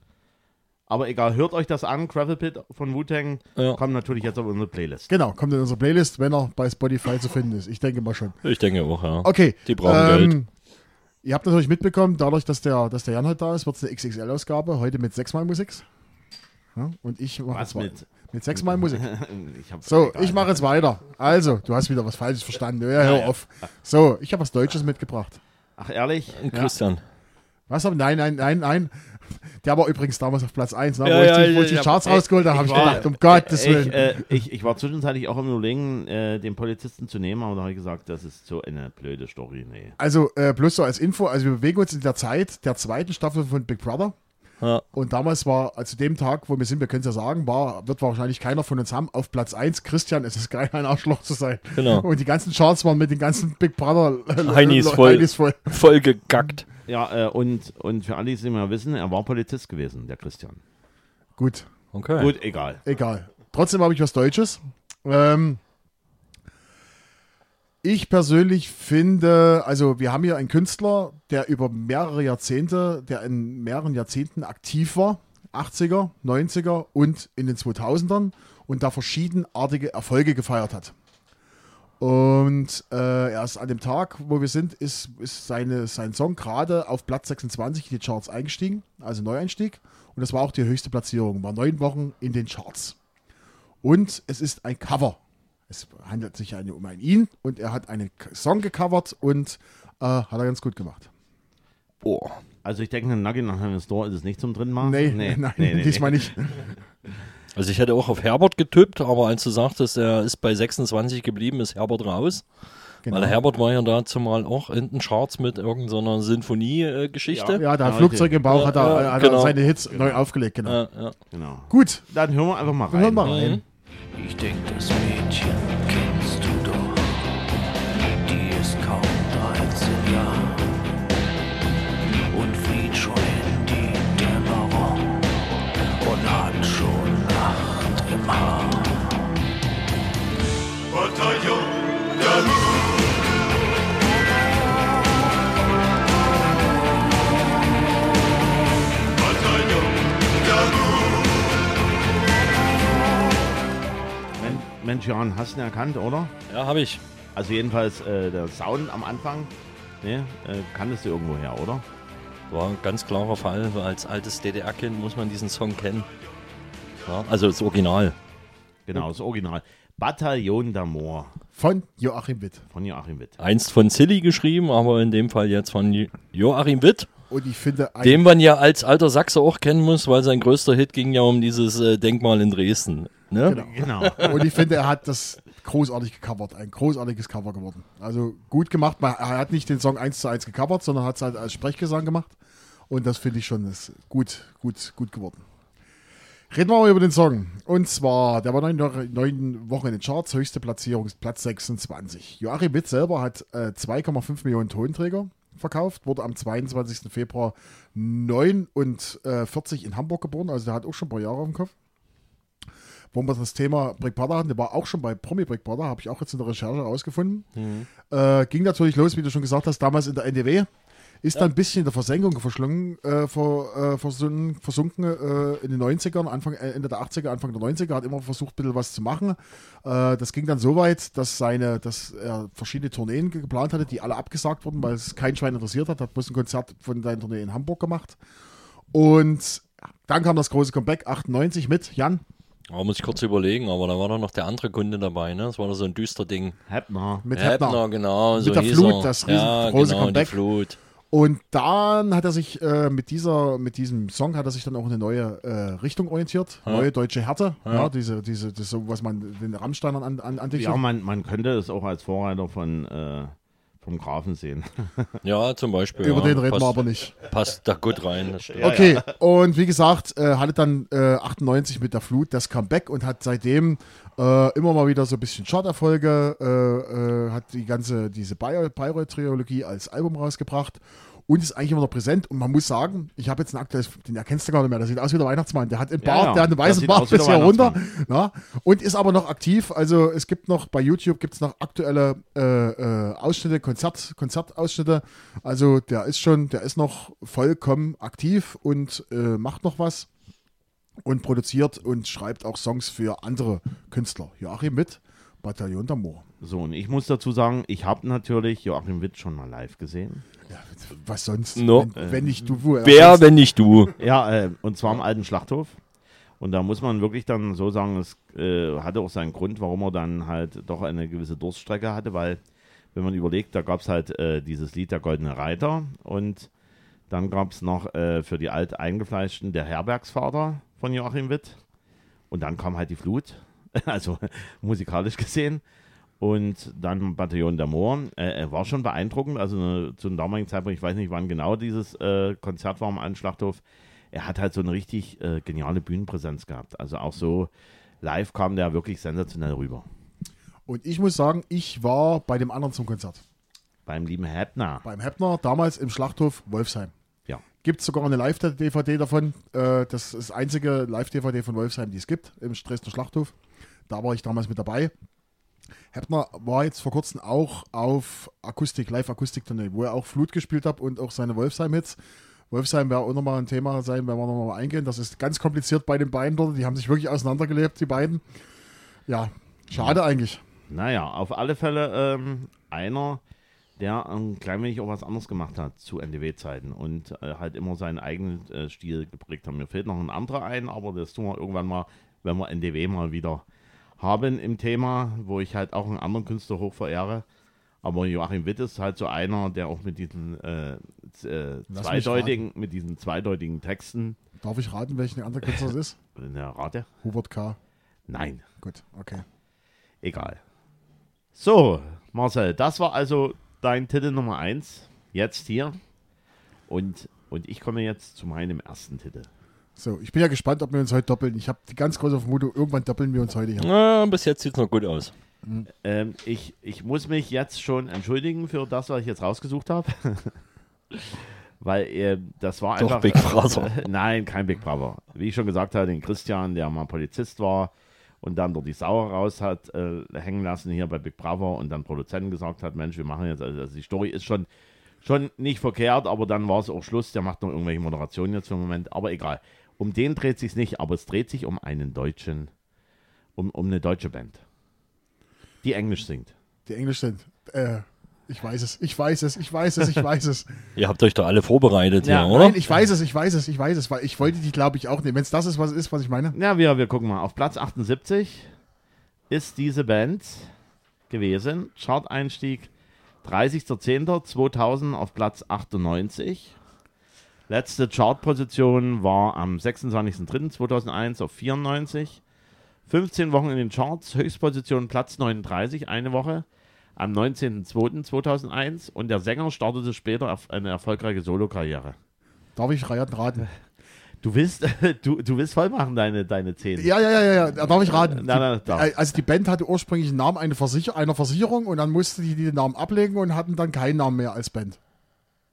Aber egal, hört euch das an, Gravel Pit von Wu-Tang, Ja. kommt natürlich jetzt auf unsere Playlist. Genau, kommt in unsere Playlist, wenn er bei Spotify zu finden ist. Ich denke mal schon. Ich denke auch, ja. Okay. Die brauchen Geld. Ihr habt natürlich mitbekommen, dadurch, dass der, dass der Jan heute da ist, wird es eine XXL-Ausgabe, heute mit sechsmal Musik. Ja, und ich mache Was jetzt mit? mit sechsmal Musik. ich So, ich mache jetzt weiter. Also, du hast wieder was Falsches verstanden. Ja, hör auf. So, ich habe was Deutsches mitgebracht. Ach, ehrlich? Christian. Was? Nein, nein, nein, nein. Der war übrigens damals auf Platz 1, ne, Ja, wo, ich ja, die, wo ich die ja, Charts ich- rausgeholt habe, habe ich ich gedacht, um Gottes Ich, Willen. äh, ich, ich war zwischenzeitlich auch im Überlegen, äh, den Polizisten zu nehmen, aber da habe ich gesagt, das ist so eine blöde Story. Nee. Also, äh, bloß so als Info, also wir bewegen uns in der Zeit der zweiten Staffel von Big Brother. Ja. Und damals war, also dem Tag, wo wir sind, wir können es ja sagen, war, wird wahrscheinlich keiner von uns haben, auf Platz 1, Christian, es ist geil, ein Arschloch zu sein. Genau. Und die ganzen Charts waren mit den ganzen Big Brother äh, Heinis voll. Heinis voll. Voll gegackt. Ja, äh, und, und für alle, die es nicht mehr wissen, er war Polizist gewesen, der Christian. Gut, Okay. Gut, egal. egal. Trotzdem habe ich was Deutsches. Ähm, ich persönlich finde, also wir haben hier einen Künstler, der über mehrere Jahrzehnte, der in mehreren Jahrzehnten aktiv war, 80er, 90er und in den 2000ern und da verschiedenartige Erfolge gefeiert hat. Und äh, erst an dem Tag, wo wir sind, ist, ist seine, sein Song gerade auf Platz 26 in die Charts eingestiegen, also Neueinstieg. Und das war auch die höchste Platzierung, war neun Wochen in den Charts. Und es ist ein Cover. Es handelt sich eine, um einen ihn und er hat einen Song gecovert und äh, hat er ganz gut gemacht. Boah. Also ich denke, ein Nugget nach einem Store ist es nicht zum dritten Mal. Nee, nein, diesmal nicht. Also ich hätte auch auf Herbert getippt, aber als du sagtest, er ist bei 26 geblieben, ist Herbert raus. Genau. Weil Herbert war ja dazu mal auch in den Charts mit irgendeiner Sinfonie-Geschichte. Ja, der hat Ja, Flugzeug im Bauch, hat er, Ja, hat genau. seine Hits neu aufgelegt. Genau. Ja, ja. Genau. Gut, Dann hören wir einfach mal wir rein. hören mal rein. Ich denk, das Mädchen Mensch, Jan, hast du ihn erkannt, oder? ja habe ich. Also jedenfalls äh, der Sound am Anfang, ne, äh, kanntest du irgendwo her, oder? War ein ganz klarer Fall, weil als altes DDR-Kind muss man diesen Song kennen. Ja, also das Original. Genau, das Original. Bataillon d'Amour Von Joachim Witt. von Joachim Witt. Einst von Silly geschrieben, aber in dem Fall jetzt von Jo- Joachim Witt, Und ich finde, ein, den man ja als alter Sachse auch kennen muss, weil sein größter Hit ging ja um dieses äh, Denkmal in Dresden. Ne? Genau. Genau. Und ich finde, er hat das großartig gecovert. Ein großartiges Cover geworden. Also gut gemacht. Man- Er hat nicht den Song eins zu eins gecovert, sondern hat es halt als Sprechgesang gemacht. Und das finde ich schon ist gut, gut, gut geworden. Reden wir mal über den Song. Und zwar, der war neun, neun Wochen in den Charts, höchste Platzierung ist Platz 26. Joachim Witt selber hat äh, 2,5 Millionen Tonträger verkauft, wurde am 22. Februar 49 in Hamburg geboren, also der hat auch schon ein paar Jahre auf dem Kopf wo wir das Thema Brick Brother hatten, der war auch schon bei Promi Brick Brother, habe ich auch jetzt in der Recherche rausgefunden. Äh, ging natürlich los, wie du schon gesagt hast, damals in der NDW. Ist dann ein bisschen in der Versenkung verschlungen, äh, ver, äh, versunken, versunken äh, in den 90ern, Anfang, äh, Ende der 80er, Anfang der 90er, hat immer versucht, ein bisschen was zu machen. Äh, das ging dann so weit, dass, seine, dass er verschiedene Tourneen ge- geplant hatte, die alle abgesagt wurden, weil es kein Schwein interessiert hat. Hat bloß ein Konzert von seinen Tournee in Hamburg gemacht. Und dann kam das große Comeback, 98 mit Jan, Da muss ich kurz überlegen, aber da war doch noch der andere Kunde dabei, ne? Das war doch so ein düster Ding. Heppner. mit Heppner. genau. Mit so der hieß Flut, er. das ja, riesengroße genau, Comeback. Die Flut. Und dann hat er sich äh, mit dieser, mit diesem Song hat er sich dann auch in eine neue äh, Richtung orientiert, neue deutsche Härte, ja. diese, diese, das so, was man den Rammsteinern an, an, andichtet. Ja, man, man könnte es auch als Vorreiter von, äh, vom Grafen sehen. Ja, zum Beispiel. Über ja, den reden passt, wir aber nicht. Passt da gut rein. Das stimmt. Okay, und wie gesagt, äh, hatte dann äh, 98 mit der Flut das Comeback und hat seitdem äh, immer mal wieder so ein bisschen Charterfolge, äh, äh, hat die ganze, diese Bayreuth-Trilogie als Album rausgebracht und ist eigentlich immer noch präsent. Und man muss sagen, ich habe jetzt ein aktuelles, den erkennst du gar nicht mehr, der sieht aus wie der Weihnachtsmann. Der hat einen Ja, Bart, ja, der hat einen weißen Bart bis hier runter. Na, und ist aber noch aktiv. Also es gibt noch bei YouTube gibt es noch aktuelle äh, äh, Ausschnitte, Konzert, Konzertausschnitte. Also der ist schon, der ist noch vollkommen aktiv und äh, macht noch was und produziert und schreibt auch Songs für andere Künstler. Joachim mit Bataillon d'Amour. So, und ich muss dazu sagen, ich habe natürlich Joachim Witt schon mal live gesehen. Ja, was sonst? No. Wenn, wenn nicht du, wo er Wer, sonst- wenn nicht du? Ja, äh, und zwar am alten Schlachthof. Und da muss man wirklich dann so sagen, es äh, hatte auch seinen Grund, warum er dann halt doch eine gewisse Durststrecke hatte, weil, wenn man überlegt, da gab es halt äh, dieses Lied Der Goldene Reiter und dann gab es noch äh, für die Alteingefleischten Der Herbergsvater von Joachim Witt. Und dann kam halt die Flut, also musikalisch gesehen. Und dann Bataillon d'Amour. Äh, er war schon beeindruckend, also ne, zu einem damaligen Zeitpunkt, ich weiß nicht, wann genau dieses äh, Konzert war am alten Schlachthof. Er hat halt so eine richtig äh, geniale Bühnenpräsenz gehabt. Also auch so live kam der wirklich sensationell rüber. Und ich muss sagen, ich war bei dem anderen zum Konzert. Beim lieben Heppner. Beim Heppner, damals im Schlachthof Wolfsheim. Gibt es sogar eine Live-DVD davon. Äh, das ist das einzige Live-DVD von Wolfsheim, die es gibt, im Dresdner Schlachthof. Da war ich damals mit dabei. Heppner war jetzt vor kurzem auch auf Akustik, Live-Akustik-Tournee, wo er auch Flut gespielt hat und auch seine Wolfsheim-Hits. Wolfsheim wäre auch nochmal ein Thema sein, wenn wir nochmal eingehen. Das ist ganz kompliziert bei den beiden dort. Die haben sich wirklich auseinandergelebt, die beiden. Ja, schade eigentlich. Naja, auf alle Fälle ähm, einer, der ein klein wenig auch was anderes gemacht hat zu NDW-Zeiten und äh, halt immer seinen eigenen äh, Stil geprägt hat. Mir fehlt noch ein anderer ein, aber das tun wir irgendwann mal, wenn wir NDW mal wieder haben im Thema, wo ich halt auch einen anderen Künstler hoch verehre. Aber Joachim Witt ist halt so einer, der auch mit diesen äh, äh, zweideutigen, mit diesen zweideutigen Texten Darf ich raten, welchen andere Künstler es ist? der Rate. Hubert K. Nein, Gut, okay. Egal. So, Marcel, das war also dein Titel Nummer 1. Jetzt hier. Und, und ich komme jetzt zu meinem ersten Titel. So, ich bin ja gespannt, ob wir uns heute doppeln. Ich habe die ganz große Vermutung, irgendwann doppeln wir uns heute hier. Na, bis jetzt sieht es noch gut aus. Ähm, ich, ich muss mich jetzt schon entschuldigen für das, was ich jetzt rausgesucht habe. Weil äh, das war Doch, einfach. Big Brother. Nein, kein Big Brother. Wie ich schon gesagt habe, den Christian, der mal Polizist war und dann dort die Sauer raus hat äh, hängen lassen hier bei Big Brother und dann Produzenten gesagt hat, Mensch, wir machen jetzt, also, also die Story ist schon, schon nicht verkehrt, aber dann war es auch Schluss, der macht noch irgendwelche Moderationen jetzt für den Moment, aber egal. Um den dreht sich nicht, aber es dreht sich um einen deutschen, um, um eine deutsche Band, die Englisch singt. Die Englisch sind. Äh, ich weiß es, ich weiß es, ich weiß es, ich weiß es. Ihr habt euch doch alle vorbereitet Ja, hier, oder? Nein, ich weiß es, ich weiß es, ich weiß es, weil ich wollte die, glaube ich, auch nehmen. Wenn es das ist, was es ist, was ich meine. Ja, wir, wir gucken mal. Auf Platz 78 ist diese Band gewesen. Chart-Einstieg 30.10.2000 auf Platz 98. Letzte Chartposition war am 26.03.2001 auf 94. 15 Wochen in den Charts, Höchstposition Platz 39, eine Woche am 19.02.2001 und der Sänger startete später auf eine erfolgreiche Solokarriere. Darf ich raten? raten? Du willst, du, du willst voll machen, deine, deine Zähne. Ja, ja, ja, ja, ja. Darf ich raten? Die, darf. äh, also die Band hatte ursprünglich einen Namen eine Versicher einer Versicherung und dann musste die den Namen ablegen und hatten dann keinen Namen mehr als Band.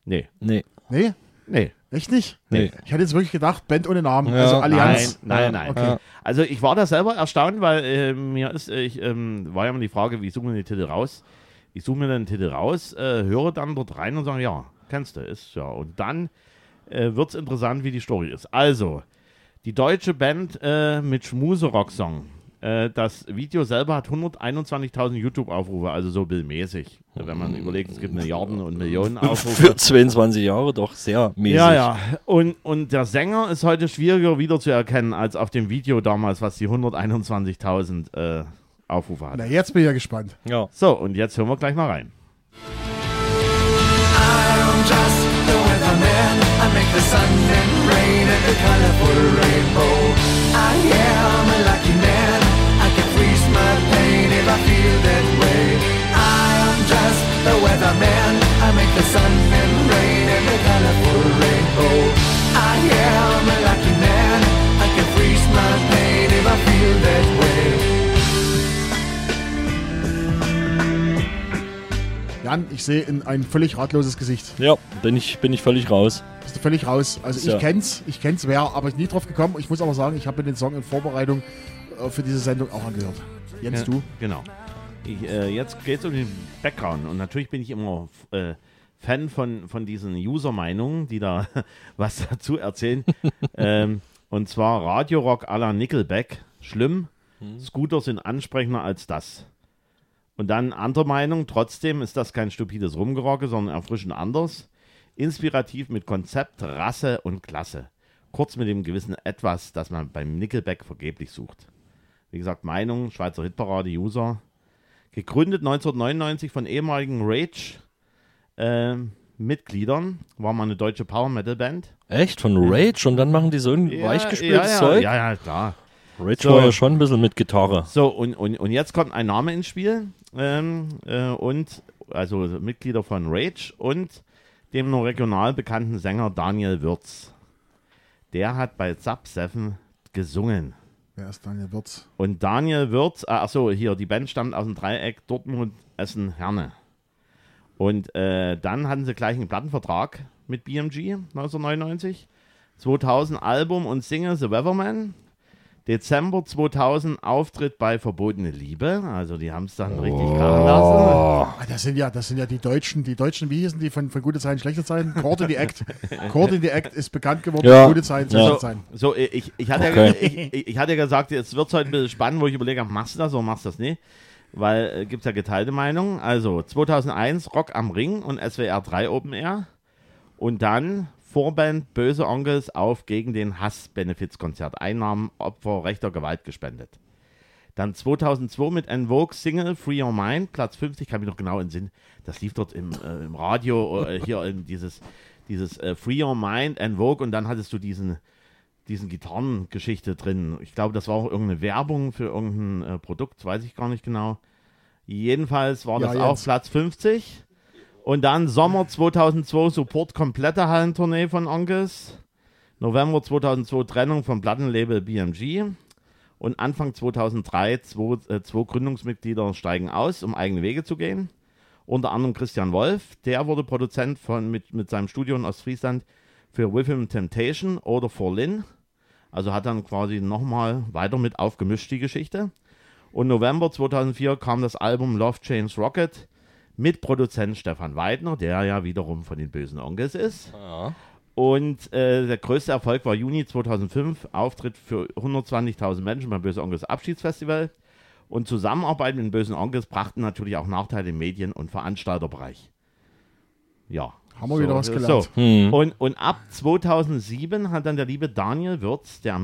Nee, Nee. Nee? nee. Echt nicht? Nee. Ich hatte jetzt wirklich gedacht, Band ohne Namen, Ja. also Allianz. Nein, nein, nein. Okay. Also ich war da selber erstaunt, weil äh, mir ist, ich ähm, war ja immer die Frage, wie suchen wir den Titel raus? Ich suche mir den Titel raus, äh, höre dann dort rein und sage, ja, kennst du, ist ja. Und dann äh, wird es interessant, wie die Story ist. Also, die deutsche Band äh, mit Schmuse-Rock-Song. Äh, das Video selber hat 121.000 YouTube-Aufrufe, also so bildmäßig. Wenn man überlegt, es gibt Milliarden und Millionen Aufrufe. Für 22 Jahre doch sehr mäßig. Ja, ja. Und, und der Sänger ist heute schwieriger wiederzuerkennen als auf dem Video damals, was die 121.000 äh, Aufrufe Na, hatte. jetzt bin ich ja gespannt. Ja. So, und jetzt hören wir gleich mal rein. I'm just the weatherman. I make the sun and rain and the colorful rainbow. I am a lucky man. I can freeze my pain if I feel that way. I am just the weatherman. sun and rain Jan, ich sehe in ein völlig ratloses Gesicht. Ja, bin ich, bin ich völlig raus. Bist du völlig raus. Also So. ich kenn's, ich kenn's, wäre aber nie drauf gekommen. Ich muss aber sagen, ich habe mir den Song in Vorbereitung äh, für diese Sendung auch angehört. Jens, Ja, du? Genau. Ich, äh, jetzt geht es um den Background. Und natürlich bin ich immer äh, Fan von, von diesen User-Meinungen, die da was dazu erzählen. ähm, und zwar Radio-Rock à la Nickelback. Schlimm. Scooter sind ansprechender als das. Und dann andere Meinung, trotzdem ist das kein stupides Rumgerocke, sondern erfrischend anders. Inspirativ mit Konzept, Rasse und Klasse. Kurz mit dem gewissen Etwas, das man beim Nickelback vergeblich sucht. Wie gesagt, Meinung, Schweizer Hitparade, User. Gegründet 1999 von ehemaligen Rage ähm, Mitgliedern. War mal eine deutsche Power Metal Band. Echt? Von Rage? Und dann machen die so ein weichgespültes ja, Zeug? Ja, ja, klar. Rage So. war ja schon ein bisschen mit Gitarre. So, und, und, und jetzt kommt ein Name ins Spiel. Ähm, äh, und, also Mitglieder von Rage und dem nur regional bekannten Sänger Daniel Würz. Der hat bei 7 gesungen. Wer ist Daniel Wirtz? Und Daniel Würz, äh, achso, hier, die Band stammt aus dem Dreieck Dortmund, Essen, Herne. Und äh, dann hatten sie gleich einen Plattenvertrag mit BMG 1999. 2000 Album und Single The Weatherman. Dezember 2000 Auftritt bei Verbotene Liebe. Also die haben es dann richtig krachen lassen. Ah, das sind ja, das sind ja die Deutschen, die Deutschen, wie hießen die von, von gute Zeiten, schlechte Zeiten? Court in the Act. Court in the Act ist bekannt geworden Ja. für gute Zeiten, schlechte Ja. Zeiten. So, ich, ich, hatte Okay. ja, ich, ich hatte ja gesagt, jetzt wird es heute ein bisschen spannend, wo ich überlege, machst du das oder machst du das nicht? Weil äh, gibt es ja geteilte Meinungen. Also 2001 Rock am Ring und SWR 3 Open Air. Und dann Vorband Böse Onkels auf gegen den Hass-Benefizkonzert. Einnahmen Opfer rechter Gewalt gespendet. Dann 2002 mit En Vogue Single Free Your Mind, Platz 50, kann mich noch genau in Sinn. Das lief dort im, äh, im Radio, äh, hier in dieses, dieses äh, Free Your Mind, En Vogue und dann hattest du diesen, diesen Gitarrengeschichte drin. Ich glaube, das war auch irgendeine Werbung für irgendein äh, Produkt, weiß ich gar nicht genau. Jedenfalls war Ja, das Jens. auch Platz 50. Und dann Sommer 2002 Support komplette Hallentournee von Onkels. November 2002 Trennung vom Plattenlabel BMG. Und Anfang 2003 zwei, äh, zwei Gründungsmitglieder steigen aus, um eigene Wege zu gehen. Unter anderem Christian Wolf, der wurde Produzent von, mit, mit seinem Studio in Ostfriesland für With Him Temptation oder For Lin. Also hat dann quasi nochmal weiter mit aufgemischt die Geschichte. Und November 2004 kam das Album Love Chains Rocket mit Produzent Stefan Weidner, der ja wiederum von den bösen Onkels ist. Und äh, der größte Erfolg war Juni 2005, Auftritt für 120.000 Menschen beim Böse Onkels Abschiedsfestival. Und Zusammenarbeit mit den bösen Onkels brachten natürlich auch Nachteile im Medien- und Veranstalterbereich. Ja. Haben wir wieder was gelernt. So. Hm. Und, und ab 2007 hat dann der liebe Daniel Würz, der am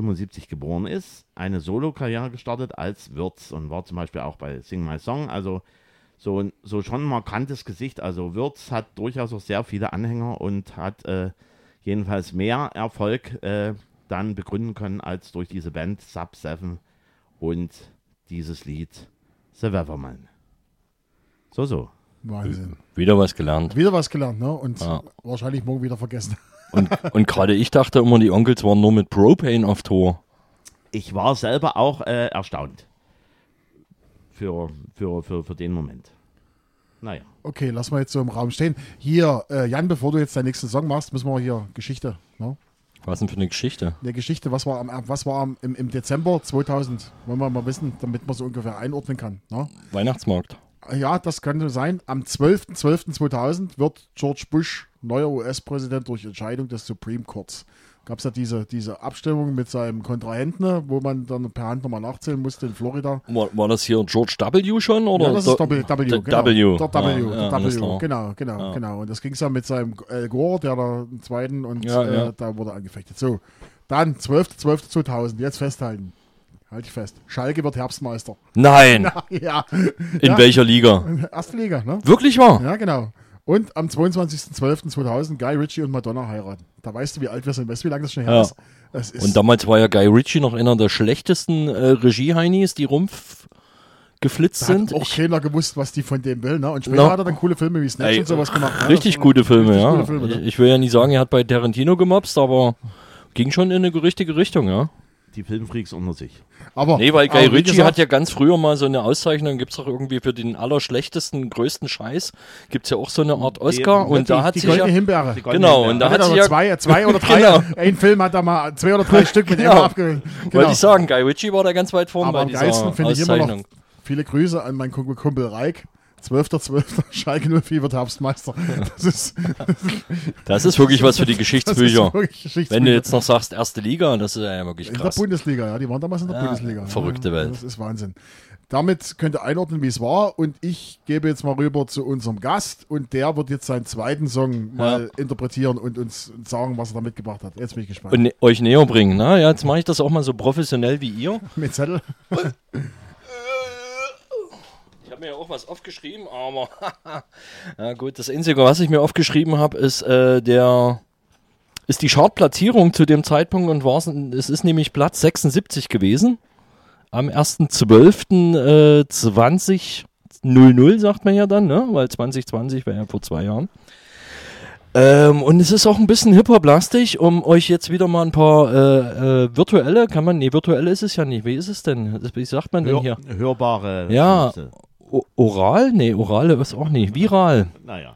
19.10.75 geboren ist, eine Solokarriere gestartet als Würz und war zum Beispiel auch bei Sing My Song. Also so, ein- so schon ein markantes Gesicht. Also Würz hat durchaus auch sehr viele Anhänger und hat äh, jedenfalls mehr Erfolg äh, dann begründen können als durch diese Band Sub 7 und dieses Lied The Weatherman. So, so. Wahnsinn. Wieder was gelernt. Wieder was gelernt, ne? Und Ja. wahrscheinlich morgen wieder vergessen. Und, und gerade ich dachte immer, die Onkels waren nur mit Propane auf Tour. ich war selber auch äh, erstaunt. Für, für, für, für den Moment. Naja. Okay, lass mal jetzt so im Raum stehen. Hier, äh, Jan, bevor du jetzt deinen nächsten Song machst, müssen wir hier Geschichte. Ne? Was denn für eine Geschichte? Eine Geschichte, was war, am, was war am, im, im Dezember 2000? Wollen wir mal wissen, damit man so ungefähr einordnen kann. Ne? Weihnachtsmarkt. Ja, das könnte sein. Am 12.12.2000 wird George Bush neuer US-Präsident durch Entscheidung des Supreme Courts. Gab es ja diese, diese Abstimmung mit seinem Kontrahenten, wo man dann per Hand nochmal nachzählen musste in Florida. War, war das hier George W. schon? Oder Ja, das ist W, w, genau. W. Der W, Ja, der ja, W, genau, genau, genau. Und das ging ja mit seinem Al Gore, der da im zweiten und Ja, äh, ja. da wurde angefechtet. So, dann 12.12.2000, jetzt festhalten. Halt dich fest. Schalke wird Herbstmeister. Nein! ja, In ja. welcher Liga? Erstliga, ne? Wirklich wahr? Ja, genau. Und am 22.12.2000 Guy Ritchie und Madonna heiraten. Da weißt du, wie alt wir sind. Weißt du, wie lange das schon her Ja. ist? Es ist Und damals war ja Guy Ritchie noch einer der schlechtesten äh, Regie-Heinis, die Rumpf geflitzt Da sind. hat auch Ich, keiner gewusst, was die von dem will. Ne? Und später No. hat er dann coole Filme wie Snatch Ey, und sowas gemacht. ne? richtig Das- gute Filme, richtig ja. gute Filme, ne? Ich will ja nicht sagen, er hat bei Tarantino gemobst, aber ging schon in eine richtige Richtung, ja. Die Filmfreaks unter sich. Aber, Nee, weil Guy Ritchie gesagt, hat ja ganz früher mal so eine Auszeichnung, gibt es doch irgendwie für den allerschlechtesten, größten Scheiß, gibt es ja auch so eine Art Oscar Die- und da hat die sich ja, goldene Himbeere. Die genau, Himbeere. und da Da hat hat sich ja, zwei, zwei oder drei. Genau. Ein Film hat da mal zwei oder drei Stück mit Genau. Emma abge... Genau. wollte ich sagen, Guy Ritchie war da ganz weit vorne Aber bei am dieser geilsten finde ich immer noch Auszeichnung. viele Grüße an meinen Kumpel, Kumpel Reik. 12.12. Schalke 04 wird Herbstmeister. Das ist, Das ist wirklich was für die Geschichtsbücher. Geschichtsbücher. Wenn du jetzt noch sagst, erste Liga, das ist ja wirklich in der krass. Bundesliga, ja, die waren damals in der Ja, Bundesliga. verrückte ja, Welt. Das ist Wahnsinn. Damit könnt ihr einordnen, wie es war. Und ich gebe jetzt mal rüber zu unserem Gast. Und der wird jetzt seinen zweiten Song mal interpretieren und uns sagen, was er da mitgebracht hat. Jetzt bin ich gespannt. Und ne- euch näher bringen. Na, ja, jetzt mache ich das auch mal so professionell wie ihr. Mit Zettel. Habe mir ja auch was aufgeschrieben, aber ja gut, das Einzige, was ich mir aufgeschrieben habe, ist äh, der ist die Chartplatzierung zu dem Zeitpunkt und war's, es ist nämlich Platz 76 gewesen. Am 1.12. Äh, 2000 sagt man ja dann, ne? Weil 2020 war ja vor zwei Jahren. Ähm, und es ist auch ein bisschen hip-hop-lastig, um euch jetzt wieder mal ein paar äh, äh, virtuelle, kann man, nee, virtuell ist es ja nicht. Wie ist es denn? Wie sagt man denn Hör, hier? hörbare. Ja. O oral? Nee, oral ist auch nicht. Viral. Naja.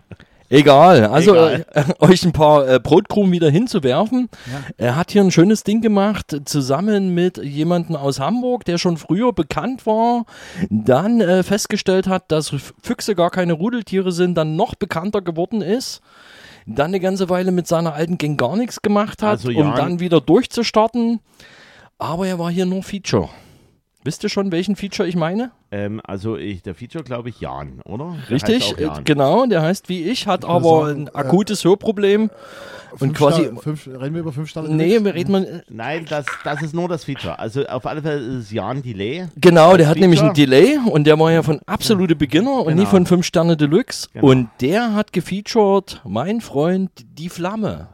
Egal. Also Egal. Äh, euch ein paar äh, Brotkrumen wieder hinzuwerfen. Er hat hier ein schönes Ding gemacht, zusammen mit jemandem aus Hamburg, der schon früher bekannt war, dann äh, festgestellt hat, dass Füchse gar keine Rudeltiere sind, dann noch bekannter geworden ist. Dann eine ganze Weile mit seiner alten Gang gar nichts gemacht hat, Also, um Jan- dann wieder durchzustarten. Aber er war hier nur Feature. Wisst ihr schon, welchen Feature ich meine? Ähm, also ich, der Feature glaube ich Jan, oder? Der Richtig, äh, Jan. genau, der heißt wie ich, hat aber sagen, ein akutes Hörproblem. Und quasi. Sterne- fünf, reden wir über fünf Sterne? Nee, Deluxe? wir reden mal. Nein, das, das ist nur das Feature. Also auf alle Fälle ist es Jan Delay. Genau, der hat nämlich ein Feature? Delay und der war ja von absolute Beginner und Genau. nie von 5 Sterne Deluxe. Genau. Und der hat gefeatured, mein Freund, die Flamme.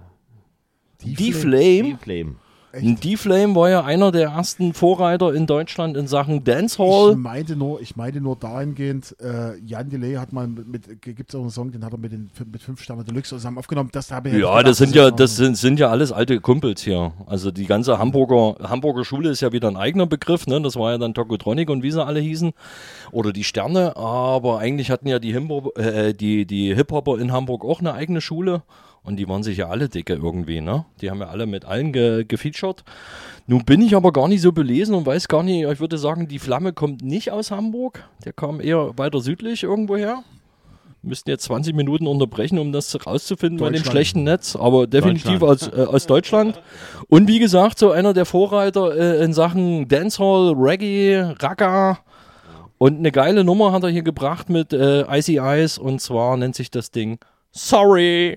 Die, Die Flame. Flame. Und Die Flame war ja einer der ersten Vorreiter in Deutschland in Sachen Ich Dancehall. meinte nur, ich meinte nur dahingehend, äh, Jan Delay hat mal mit, gibt es auch einen Song, den hat er mit den mit fünf Sterne Deluxe zusammen aufgenommen. Das habe ich Ja, gedacht, das sind ja, das sind, sind ja alles alte Kumpels hier. Also die ganze Hamburger, Hamburger Schule ist ja wieder ein eigener Begriff, ne? Das war ja dann Tokotronic und wie sie alle hießen. Oder die Sterne, aber eigentlich hatten ja die, Himbo äh, die, die Hip-Hopper in Hamburg auch eine eigene Schule. Und die waren sich ja alle dicke irgendwie, ne? Die haben ja alle mit allen ge gefeatured. Nun bin ich aber gar nicht so belesen und weiß gar nicht, ich würde sagen, die Flamme kommt nicht aus Hamburg. Der kam eher weiter südlich irgendwo her. Müssten jetzt 20 Minuten unterbrechen, um das rauszufinden bei dem schlechten Netz, aber definitiv Deutschland. aus, äh, aus Deutschland. Und wie gesagt, so einer der Vorreiter äh, in Sachen Dancehall, Reggae, Ragga. Und eine geile Nummer hat er hier gebracht mit äh, Icy Eyes und zwar nennt sich das Ding Sorry.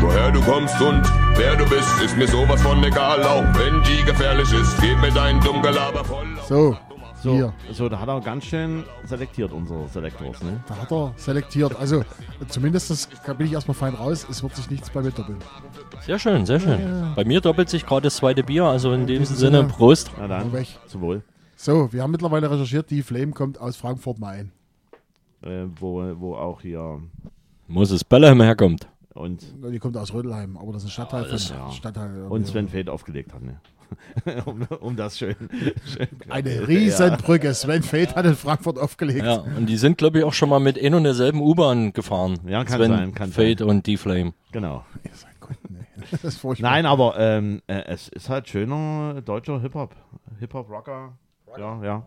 Woher du kommst und wer du bist, ist mir sowas von egal, auch wenn die gefährlich ist. Gib mir dein dumm Gelaber voll. So, So, hier, so, da hat er ganz schön selektiert, unsere Selektors, ne? da hat er selektiert. Also zumindest das, da bin ich erstmal fein raus. Es wird sich nichts bei mir doppeln. Sehr schön, sehr schön. Bei mir doppelt sich gerade das zweite Bier, also in dem diesem Sinne, Sinne. Prost. Na dann, Weg. zum Wohl. So, wir haben mittlerweile recherchiert, die Flame kommt aus Frankfurt Main. Äh, wo, wo auch hier Muss es Belleheim herkommt. Und, Die kommt aus Rödelheim, aber das ist ein Stadtteil von ja. Stadtteil. und Sven Feld aufgelegt hat, ne? um, um das schön. schön Eine Riesenbrücke. Sven Feld hat in Frankfurt aufgelegt. Ja, und die sind, glaube ich, auch schon mal mit ein und derselben U-Bahn gefahren. Ja, kann Sven, sein, kann Fate sein. und D-Flame. Genau. Ihr seid gut, nee. Das ist furchtbar. Nein, aber ähm, äh, es ist halt schöner deutscher Hip-Hop. Hip-Hop-Rocker. Ja, ja.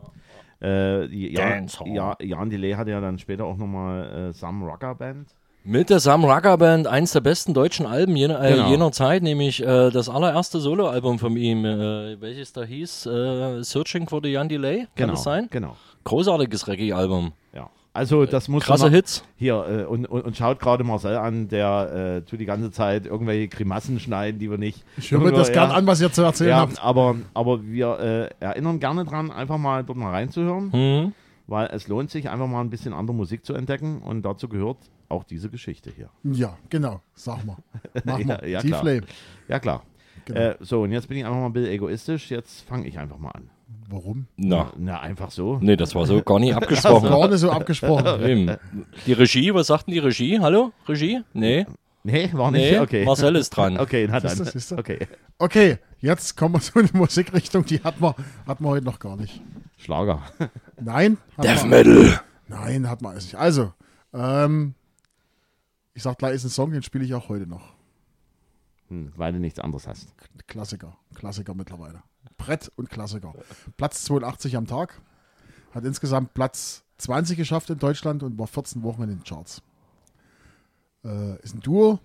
Äh, die- ja, Dancehall. ja, Jan Delay hatte ja dann später auch nochmal äh, Sam Rocker Band. Mit der Sam Rugger Band, eins der besten deutschen Alben jener, äh, Genau. jener Zeit, nämlich äh, das allererste Soloalbum von ihm, äh, welches da hieß, äh, Searching for the Jan Delay, kann Genau. das sein? Genau. Großartiges Reggae-Album. Ja. Also das muss Krasse man- Hits. Hier, äh, und, und, und schaut gerade Marcel an, der äh, tut die ganze Zeit irgendwelche Grimassen schneiden, die wir nicht. Ich höre mir das gern an, was ihr zu erzählen ja, habt. aber, aber wir äh, erinnern gerne dran, einfach mal dort mal reinzuhören, Mhm. weil es lohnt sich, einfach mal ein bisschen andere Musik zu entdecken und dazu gehört auch diese Geschichte hier. Ja, genau. Sag mal. Mach mal. Ja, ja, klar. Ja, klar. Genau. Äh, so, und jetzt bin ich einfach mal ein bisschen egoistisch. Jetzt fange ich einfach mal an. Warum? Na, Na, einfach so. nee, das war so gar nicht abgesprochen. Gar nicht so abgesprochen. Die Regie, was sagt denn die Regie? Hallo? Regie? Nee? Nee, war nicht. Nee? okay. Marcel ist dran. Okay, na dann. Siehst du? Okay. Okay, jetzt kommen wir zu einer Musikrichtung, die hat man, hat man heute noch gar nicht. Schlager. Nein? Death man, Metal. Nein, hat man alles nicht. Also, ähm, ich sag gleich, ist ein Song, den spiele ich auch heute noch. Hm, weil du nichts anderes hast. Klassiker. Klassiker mittlerweile. Brett und Klassiker. Platz 82 am Tag. Hat insgesamt Platz 20 geschafft in Deutschland und war 14 Wochen in den Charts. Äh, ist ein Duo,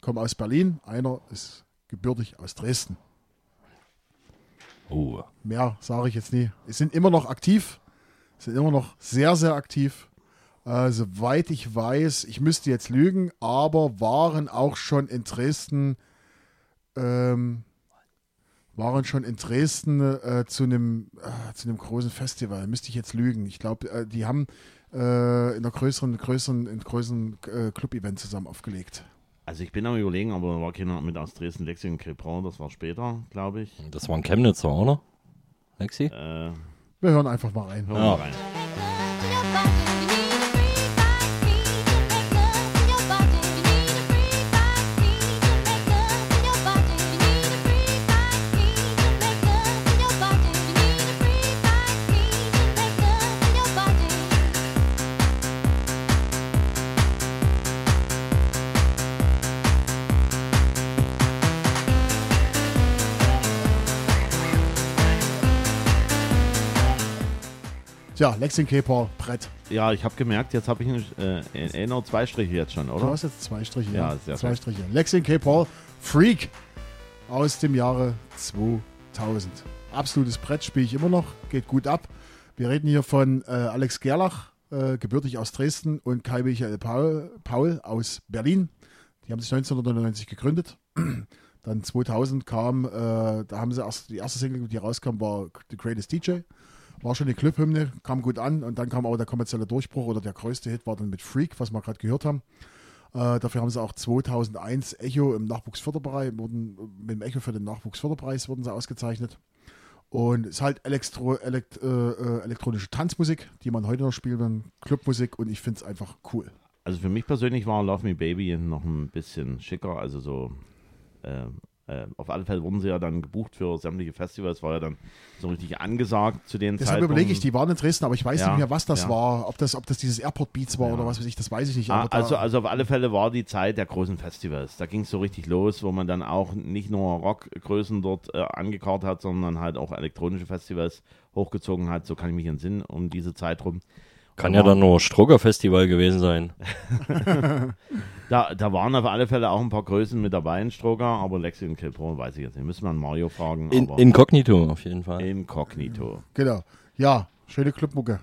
kommen aus Berlin. Einer ist gebürtig aus Dresden. Oh. Mehr sage ich jetzt nie. Sie sind immer noch aktiv, sind immer noch sehr, sehr aktiv. Äh, soweit ich weiß, ich müsste jetzt lügen, aber waren auch schon in Dresden, ähm, waren schon in Dresden äh, zu einem äh, zu einem großen Festival. Müsste ich jetzt lügen. Ich glaube, äh, die haben äh, in einer größeren, größeren, in größeren äh, Club-Event zusammen aufgelegt. Also ich bin am überlegen, aber da war keiner mit aus Dresden, Lexi und Crepron, das war später, glaube ich. Das war ein Chemnitzer, oder? Lexi? Äh, Wir hören einfach mal rein. hören wir Ja. mal rein. Tja, Lexing K-Paul, Brett. Ja, ich habe gemerkt, jetzt habe ich äh, in Erinnerung zwei Striche jetzt schon, Du oder? hast jetzt zwei Striche. Ja, sehr zwei schön. Striche. Lexing. Paul, Freak aus dem Jahre 2000. Absolutes Brett spiele ich immer noch, geht gut ab. Wir reden hier von äh, Alex Gerlach, äh, gebürtig aus Dresden, und Kai Michael Paul, Paul aus Berlin. Die haben sich 1999 gegründet. Dann 2000 kam, äh, da haben sie erst, die erste Single, die rauskam, war The Greatest DJ. War schon eine Clubhymne, kam gut an und dann kam auch der kommerzielle Durchbruch oder der größte Hit war dann mit Freak, was wir gerade gehört haben. Äh, dafür haben sie auch 2001 Echo im Nachwuchsförderbereich, wurden, mit dem Echo für den Nachwuchsförderpreis wurden sie ausgezeichnet. Und es ist halt Elektro, elekt, äh, äh, elektronische Tanzmusik, die man heute noch spielt, Clubmusik und ich finde es einfach cool. Also für mich persönlich war Love Me Baby noch ein bisschen schicker, also so äh, äh, auf alle Fälle wurden sie ja dann gebucht für sämtliche Festivals, war ja dann so richtig angesagt zu den Deshalb Zeitpunkten. überlege ich, die waren in Dresden, aber ich weiß Ja, nicht mehr, was das ja. war. Ob das, ob das dieses Airport Beats war Ja. oder was weiß ich, das weiß ich nicht. Ah, also, also auf alle Fälle war die Zeit der großen Festivals. Da ging es so richtig los, wo man dann auch nicht nur Rockgrößen dort äh, angekarrt hat, sondern halt auch elektronische Festivals hochgezogen hat. So kann ich mich entsinnen um diese Zeit rum. Kann ja dann nur Stroger Festival gewesen sein. Da, da waren auf alle Fälle auch ein paar Größen mit dabei in Stroger, aber Lexi und Kilpro weiß ich jetzt nicht. Müssen wir an Mario fragen. In, aber inkognito auf jeden Fall. inkognito. Genau. Ja, schöne Clubmucke.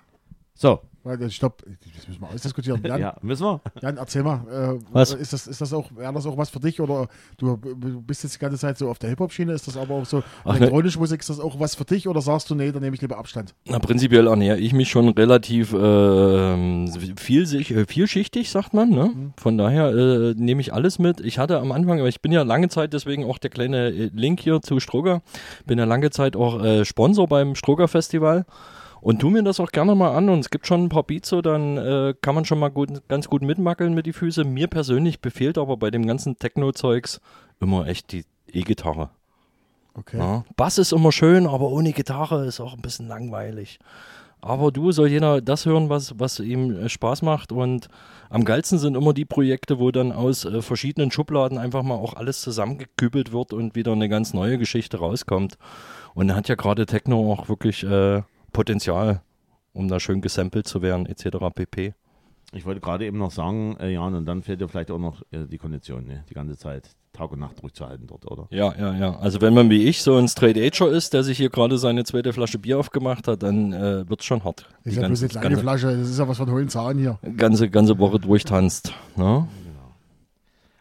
So, Weil, Ich glaube, das müssen wir ausdiskutieren. Jan, ja, müssen wir? Jan erzähl mal. Äh, Was? Ist das, ist das auch, wäre das auch was für dich? Oder du bist jetzt die ganze Zeit so auf der Hip-Hop-Schiene? Ist das aber auch so Ach, ne. elektronische Musik? Ist das auch was für dich? Oder sagst du, nee, dann nehme ich lieber Abstand? Na, prinzipiell ernähre ich mich schon relativ ähm, vielsich, äh, vielschichtig, sagt man. Ne? Mhm. Von daher äh, nehme ich alles mit. Ich hatte am Anfang, aber ich bin ja lange Zeit, deswegen auch der kleine äh, Link hier zu Stroger, bin ja lange Zeit auch äh, Sponsor beim Stroger Festival. Und tu mir das auch gerne mal an und es gibt schon ein paar Beats so, dann äh, kann man schon mal gut, ganz gut mitmackeln mit die Füße. Mir persönlich befehlt aber bei dem ganzen Techno-Zeugs immer echt die E-Gitarre. Okay. Ja. Bass ist immer schön, aber ohne Gitarre ist auch ein bisschen langweilig. Aber du soll jeder das hören, was, was ihm äh, Spaß macht. Und am geilsten sind immer die Projekte, wo dann aus äh, verschiedenen Schubladen einfach mal auch alles zusammengekübelt wird und wieder eine ganz neue Geschichte rauskommt. Und da hat ja gerade Techno auch wirklich äh, Potenzial, um da schön gesampelt zu werden, etc. pp. Ich wollte gerade eben noch sagen, äh, Jan, und dann fehlt dir vielleicht auch noch äh, die Kondition, ne? die ganze Zeit Tag und Nacht durchzuhalten dort, oder? Ja, ja, ja. Also wenn man wie ich so ein Straight Ager ist, der sich hier gerade seine zweite Flasche Bier aufgemacht hat, dann äh, wird es schon hart. Ist Die ja bloß ganze, eine kleine ganze, Flasche, das ist ja was von hohlen Zahn hier. ganze, ganze Woche durchtanzt. Ne?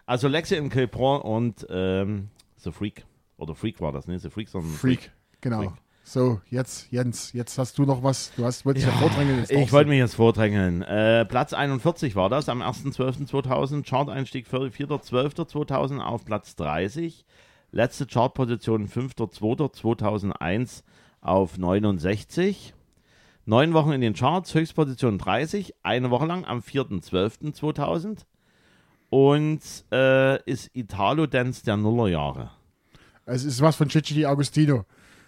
Also Lexi in Kilpron und ähm, The Freak. Oder Freak war das, ne? The Freak, sondern Freak, genau. Freak. So, jetzt, Jens, jetzt hast du noch was. Du hast, wolltest ja, vordrängeln. jetzt Ich wollte mich jetzt vordrängeln. Äh, Platz 41 war das am 1.12.2000. Chart-Einstieg 4.12.2000 auf Platz 30. Letzte Chartposition 5.2.2001 auf 69. Neun Wochen in den Charts, Höchstposition 30, eine Woche lang am 4.12.2000. Und äh, ist Italo-Dance der Nullerjahre. Es ist was von Gigi Di Agostino.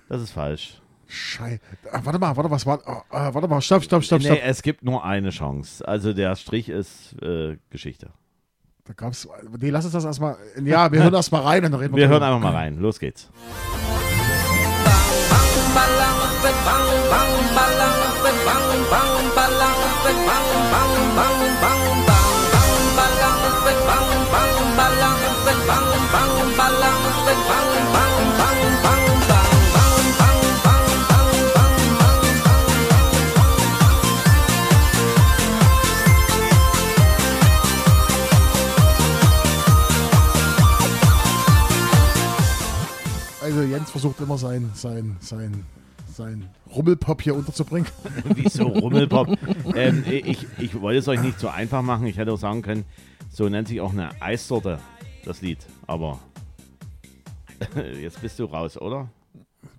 Das ist falsch. Scheiße. Warte mal, warte, was war. ah, ah, warte mal, stopp, stopp, stopp, stopp. Nee, es gibt nur eine Chance. Also der Strich ist äh, Geschichte. Da gab's. Nee, lass uns das erstmal. Ja, wir hören erst mal rein und dann reden wir Wir hören einfach mal rein. Los geht's. Also Jens versucht immer sein, sein, sein, sein Rummelpop hier unterzubringen. Wieso Rummelpop? ähm, ich, ich wollte es euch nicht so einfach machen. Ich hätte auch sagen können, so nennt sich auch eine Eissorte das Lied. Aber jetzt bist du raus, oder?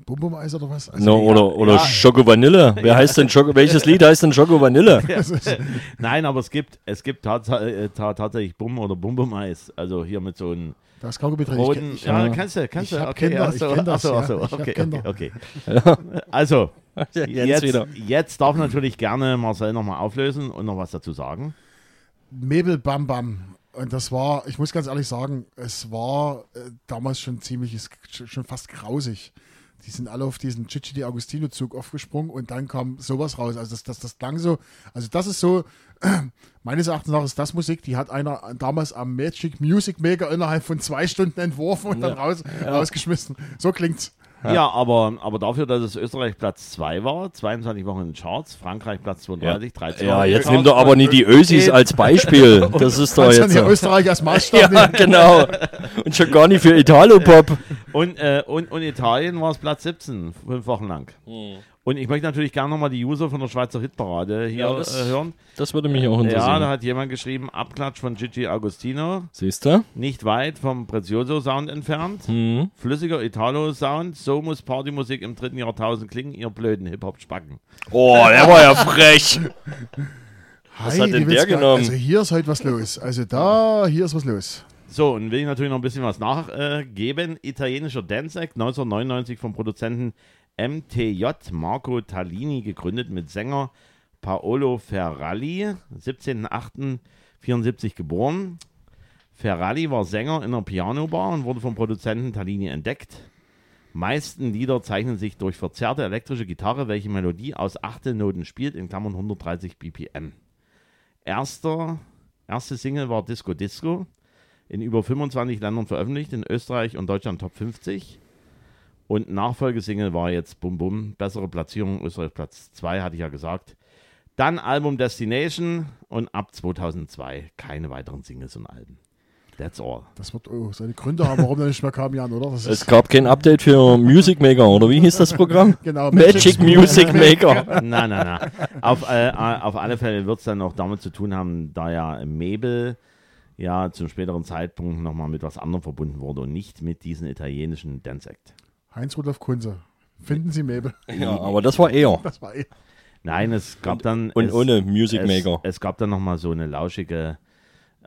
Bum Bum Eis oder was? Also, No, oder oder Ja. Schoko Vanille. Wer heißt denn Schoko? Welches Lied heißt denn Schoko Vanille? Nein, aber es gibt, es gibt äh, ta- tatsächlich Bum oder Bum Bum Eis. Also hier mit so einem Das ist Kaugummi drin. roten. Ich, ich, ja, kannst du, kannst ich du. Okay, Kinder, ach so, ich kenn das, ach so, ach ja. so, Ich hab okay, okay, okay. Also, jetzt, wieder. jetzt darf natürlich gerne Marcel nochmal auflösen und noch was dazu sagen. Mebel Bam Bam. Und das war, ich muss ganz ehrlich sagen, es war äh, damals schon ziemlich, schon fast grausig. Die sind alle auf diesen Gigi Di Agostino Zug aufgesprungen und dann kam sowas raus. Also das, das, das klang so, also das ist so, meines Erachtens nach ist das Musik, die hat einer damals am Magic Music Maker innerhalb von zwei Stunden entworfen und dann raus, rausgeschmissen. So klingt's. Ja, aber, aber dafür, dass es Österreich Platz 2 war, 22 Wochen in den Charts, Frankreich Platz 32, 13 Ja, Wochen in den jetzt Charts nimm doch aber nicht die Ösis als Beispiel. Das ist doch jetzt. hier Österreich als Maßstab Ja, nehmen. genau. Und schon gar nicht für Italo-Pop. Und, äh, und, und Italien war es Platz 17, fünf Wochen lang. Und ich möchte natürlich gerne nochmal die User von der Schweizer Hitparade hier Ja, das- äh, hören. Das würde mich auch Ja, da interessieren. hat jemand geschrieben, Abklatsch von Gigi Agostino, Siehst du? nicht weit vom Prezioso-Sound entfernt. Mhm. Flüssiger Italo-Sound, so muss Partymusik im dritten Jahrtausend klingen, ihr blöden Hip-Hop-Spacken. Oh, der war ja frech. Was Hi, hat denn der genommen? Also hier ist heute was los. Also da, hier ist was los. So, und will ich natürlich noch ein bisschen was nachgeben. Italienischer Dance Act, 1999 vom Produzenten MTJ Marco Tallini gegründet mit Sänger Paolo Ferralli, 17.08.74 geboren. Ferralli war Sänger in einer Pianobar und wurde vom Produzenten Tallini entdeckt. Meisten Lieder zeichnen sich durch verzerrte elektrische Gitarre, welche Melodie aus Achtelnoten spielt, in Klammern 130 BPM. Erster, erste Single war Disco Disco, in über 25 Ländern veröffentlicht, in Österreich und Deutschland Top 50. Und Nachfolgesingle war jetzt Bum Bum, bessere Platzierung, Österreich Platz 2, hatte ich ja gesagt. Dann Album Destination und ab 2002 keine weiteren Singles und Alben. That's all. Das wird oh, seine Gründe haben, warum er nicht mehr kam, Jan, oder? Das Es gab kein Update für Music Maker, oder wie hieß das Programm? genau, Magic Music Maker. Na, na, na. Auf, äh, auf alle Fälle wird es dann auch damit zu tun haben, da ja Mabel ja zum späteren Zeitpunkt nochmal mit was anderem verbunden wurde und nicht mit diesem italienischen Dance Act. Heinz-Rudolf Kunze. Finden Sie Mabel. Ja, aber das war er. Das war eh. Nein, es gab dann. Und es, ohne Music es, Maker. Es gab dann nochmal so eine lauschige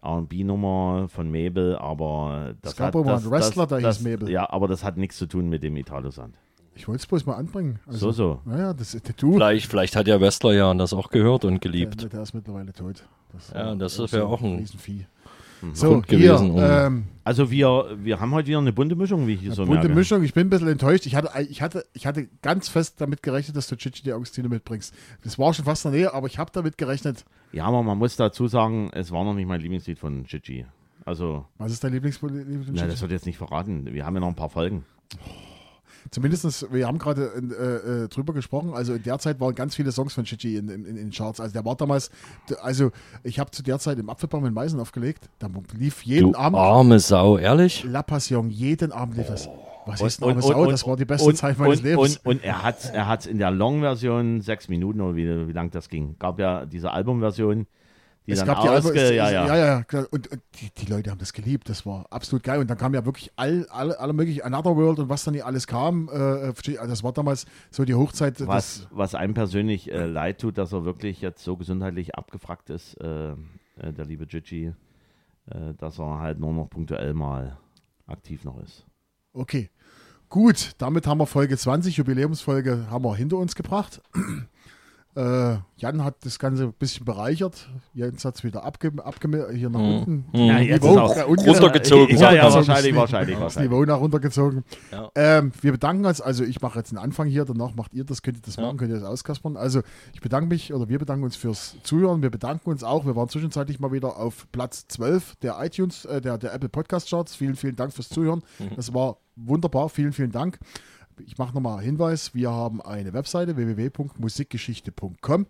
RB-Nummer von Mabel, aber das Es gab hat. aber das, einen Wrestler, das, der das, hieß Mabel. Ja, aber das hat nichts zu tun mit dem Italo-Sound. Ich wollte es bloß mal anbringen. Also, So, so. Naja, das ist du. Vielleicht, vielleicht hat ja Westler ja das auch gehört und Der, geliebt. der ist mittlerweile tot. Das Ja, das ist so auch ein- Riesenvieh. So, Grund hier, gewesen, um- ähm, Also wir, wir haben heute wieder eine bunte Mischung, wie ich hier so bunte merke. Mischung. Ich bin ein bisschen enttäuscht. Ich hatte, ich, hatte, ich hatte ganz fest damit gerechnet, dass du Chichi die Augustine mitbringst. Das war schon fast in der Nähe, aber ich habe damit gerechnet. Ja, aber man muss dazu sagen, es war noch nicht mein Lieblingslied von Gigi. Also, Was ist dein Lieblings Lieblings na, das wird jetzt nicht verraten. Wir haben ja noch ein paar Folgen. Zumindest, wir haben gerade äh, äh, drüber gesprochen, also in der Zeit waren ganz viele Songs von Chichi in, in, in den Charts. Also der war damals, also ich habe zu der Zeit im Apfelbaum in Meißen aufgelegt, da lief jeden Du Abend arme Sau, ehrlich? La Passion, jeden Abend lief es. Was Und- ist und- Sau? und- das war die beste und, Zeit meines und, Lebens. Und, und er hat er hat's in der Long-Version sechs Minuten oder wie, wie lang das ging. Gab ja diese Album-Version, die es gab die ausge... Alben, es- ja, ja. ja, ja. Und, und die, die Leute haben das geliebt, das war absolut geil. Und dann kam ja wirklich all, all, alle möglichen Another World und was dann hier alles kam. Äh, also das war damals so die Hochzeit. Was, was einem persönlich äh, leid tut, dass er wirklich jetzt so gesundheitlich abgefragt ist, äh, äh, der liebe Gigi, äh, dass er halt nur noch punktuell mal aktiv noch ist. Okay, gut. Damit haben wir Folge 20, Jubiläumsfolge, haben wir hinter uns gebracht. Äh, Jan hat das Ganze ein bisschen bereichert. Jens hat es wieder abge, abge hier nach unten. Ja, jetzt Niveau ist auch runtergezogen. Ja, ja, wahrscheinlich, wahrscheinlich, Das. Niveau nach runtergezogen. Ja. Ähm, wir bedanken uns, also ich mache jetzt einen Anfang hier, danach macht ihr das, könnt ihr das machen, könnt ihr das auskaspern. Also ich bedanke mich oder wir bedanken uns fürs Zuhören. Wir bedanken uns auch, wir waren zwischenzeitlich mal wieder auf Platz 12 der iTunes, äh, der, der Apple Podcast Charts. Vielen, vielen Dank fürs Zuhören. Das war wunderbar, vielen, vielen Dank. Ich mache nochmal Hinweis, wir haben eine Webseite www.musikgeschichte.com.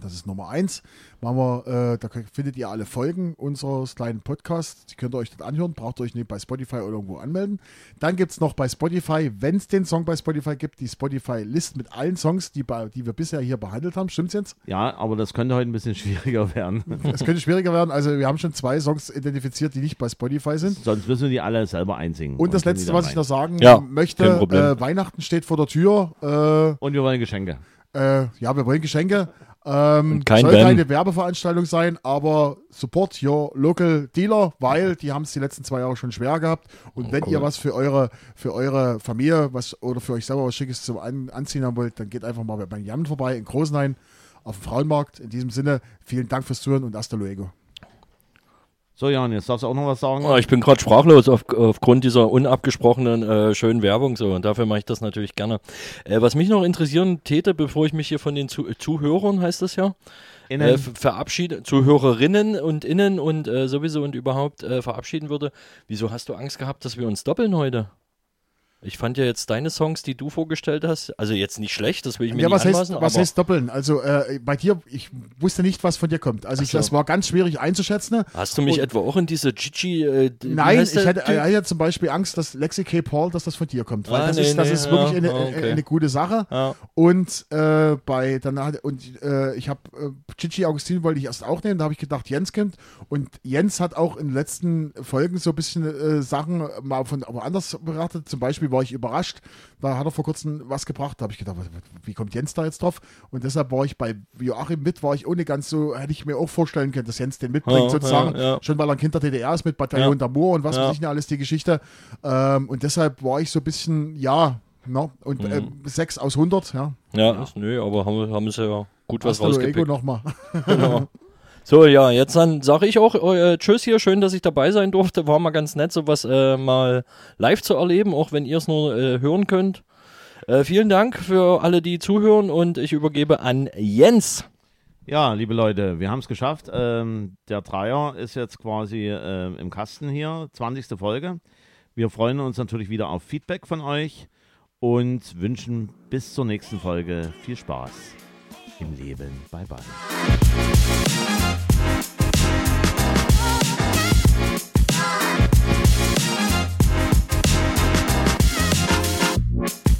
Das ist Nummer eins. Machen wir, äh, da findet ihr alle Folgen unseres kleinen Podcasts. Die könnt ihr euch dort anhören. Braucht ihr euch nicht bei Spotify oder irgendwo anmelden. Dann gibt es noch bei Spotify, wenn es den Song bei Spotify gibt, die Spotify-List mit allen Songs, die, bei, die wir bisher hier behandelt haben. Stimmt's jetzt? Ja, aber das könnte heute ein bisschen schwieriger werden. Es könnte schwieriger werden. Also wir haben schon zwei Songs identifiziert, die nicht bei Spotify sind. Sonst müssen wir die alle selber einsingen. Und das können die letzte, was ich noch sagen Ja, möchte, äh, Weihnachten steht vor der Tür. Und wir wollen Geschenke. Äh, äh, ja, wir wollen Geschenke. Ähm, kein soll keine Werbeveranstaltung sein, aber support your local dealer, weil die haben es die letzten zwei Jahre schon schwer gehabt. Und wenn ihr was für eure, für eure Familie was oder für euch selber was Schickes zum An Anziehen haben wollt, dann geht einfach mal bei Jan vorbei in Großenhain auf dem Frauenmarkt. In diesem Sinne, vielen Dank fürs Zuhören und hasta luego. So, Jan, jetzt darfst du auch noch was sagen. Oh, ich bin gerade sprachlos auf, aufgrund dieser unabgesprochenen äh, schönen Werbung so und dafür mache ich das natürlich gerne. Äh, was mich noch interessieren täte, bevor ich mich hier von den Zu Zuhörern, heißt das ja, Innen- äh, verabschiede, Zuhörerinnen und Innen und äh, sowieso und überhaupt äh, verabschieden würde, wieso hast du Angst gehabt, dass wir uns doppeln heute? Ich fand ja jetzt deine Songs, die du vorgestellt hast, also jetzt nicht schlecht, das will ich mir Ja, nicht was heißt, anmaßen, was heißt doppeln? Also äh, bei dir, ich wusste nicht, was von dir kommt. Also ich, so. das war ganz schwierig einzuschätzen. hast du mich Und- etwa auch in diese Gigi... Äh, Nein, heißt ich hatte, er hatte zum Beispiel Angst, dass Lexi K. Paul, dass das von dir kommt. Weil Ah, das, nee, ist, das nee, ist wirklich ja, eine, ah, okay. eine gute Sache. Ja. Und äh, bei hat, und äh, ich habe äh, Chichi Augustin wollte ich erst auch nehmen, da habe ich gedacht, Jens kommt. Und Jens hat auch in den letzten Folgen so ein bisschen äh, Sachen mal von aber anders beratet. Zum Beispiel war ich überrascht, da hat er vor kurzem was gebracht. Da habe ich gedacht, wie kommt Jens da jetzt drauf? Und deshalb war ich bei Joachim mit, war ich ohne ganz so, hätte ich mir auch vorstellen können, dass Jens den mitbringt, Ja, sozusagen. ja, ja. Schon weil er ein Kind der DDR ist mit Bataillon Ja. d'Amour und was weiß ich nicht alles, die Geschichte. Ähm, und deshalb war ich so ein bisschen, ja, no, und äh, Mhm. 6 aus 100, ja. Ja, nö, aber haben, haben sie ja gut was Hasta rausgepickt. nochmal. Genau. So, ja, jetzt dann sage ich auch äh, Tschüss hier. Schön, dass ich dabei sein durfte. War mal ganz nett, sowas äh, mal live zu erleben, auch wenn ihr es nur äh, hören könnt. Äh, vielen Dank für alle, die zuhören und ich übergebe an Jens. Ja, liebe Leute, wir haben es geschafft. Ähm, der Dreier ist jetzt quasi ähm, im Kasten hier, 20. Folge. Wir freuen uns natürlich wieder auf Feedback von euch und wünschen bis zur nächsten Folge viel Spaß im Leben. Bye bye. Bye.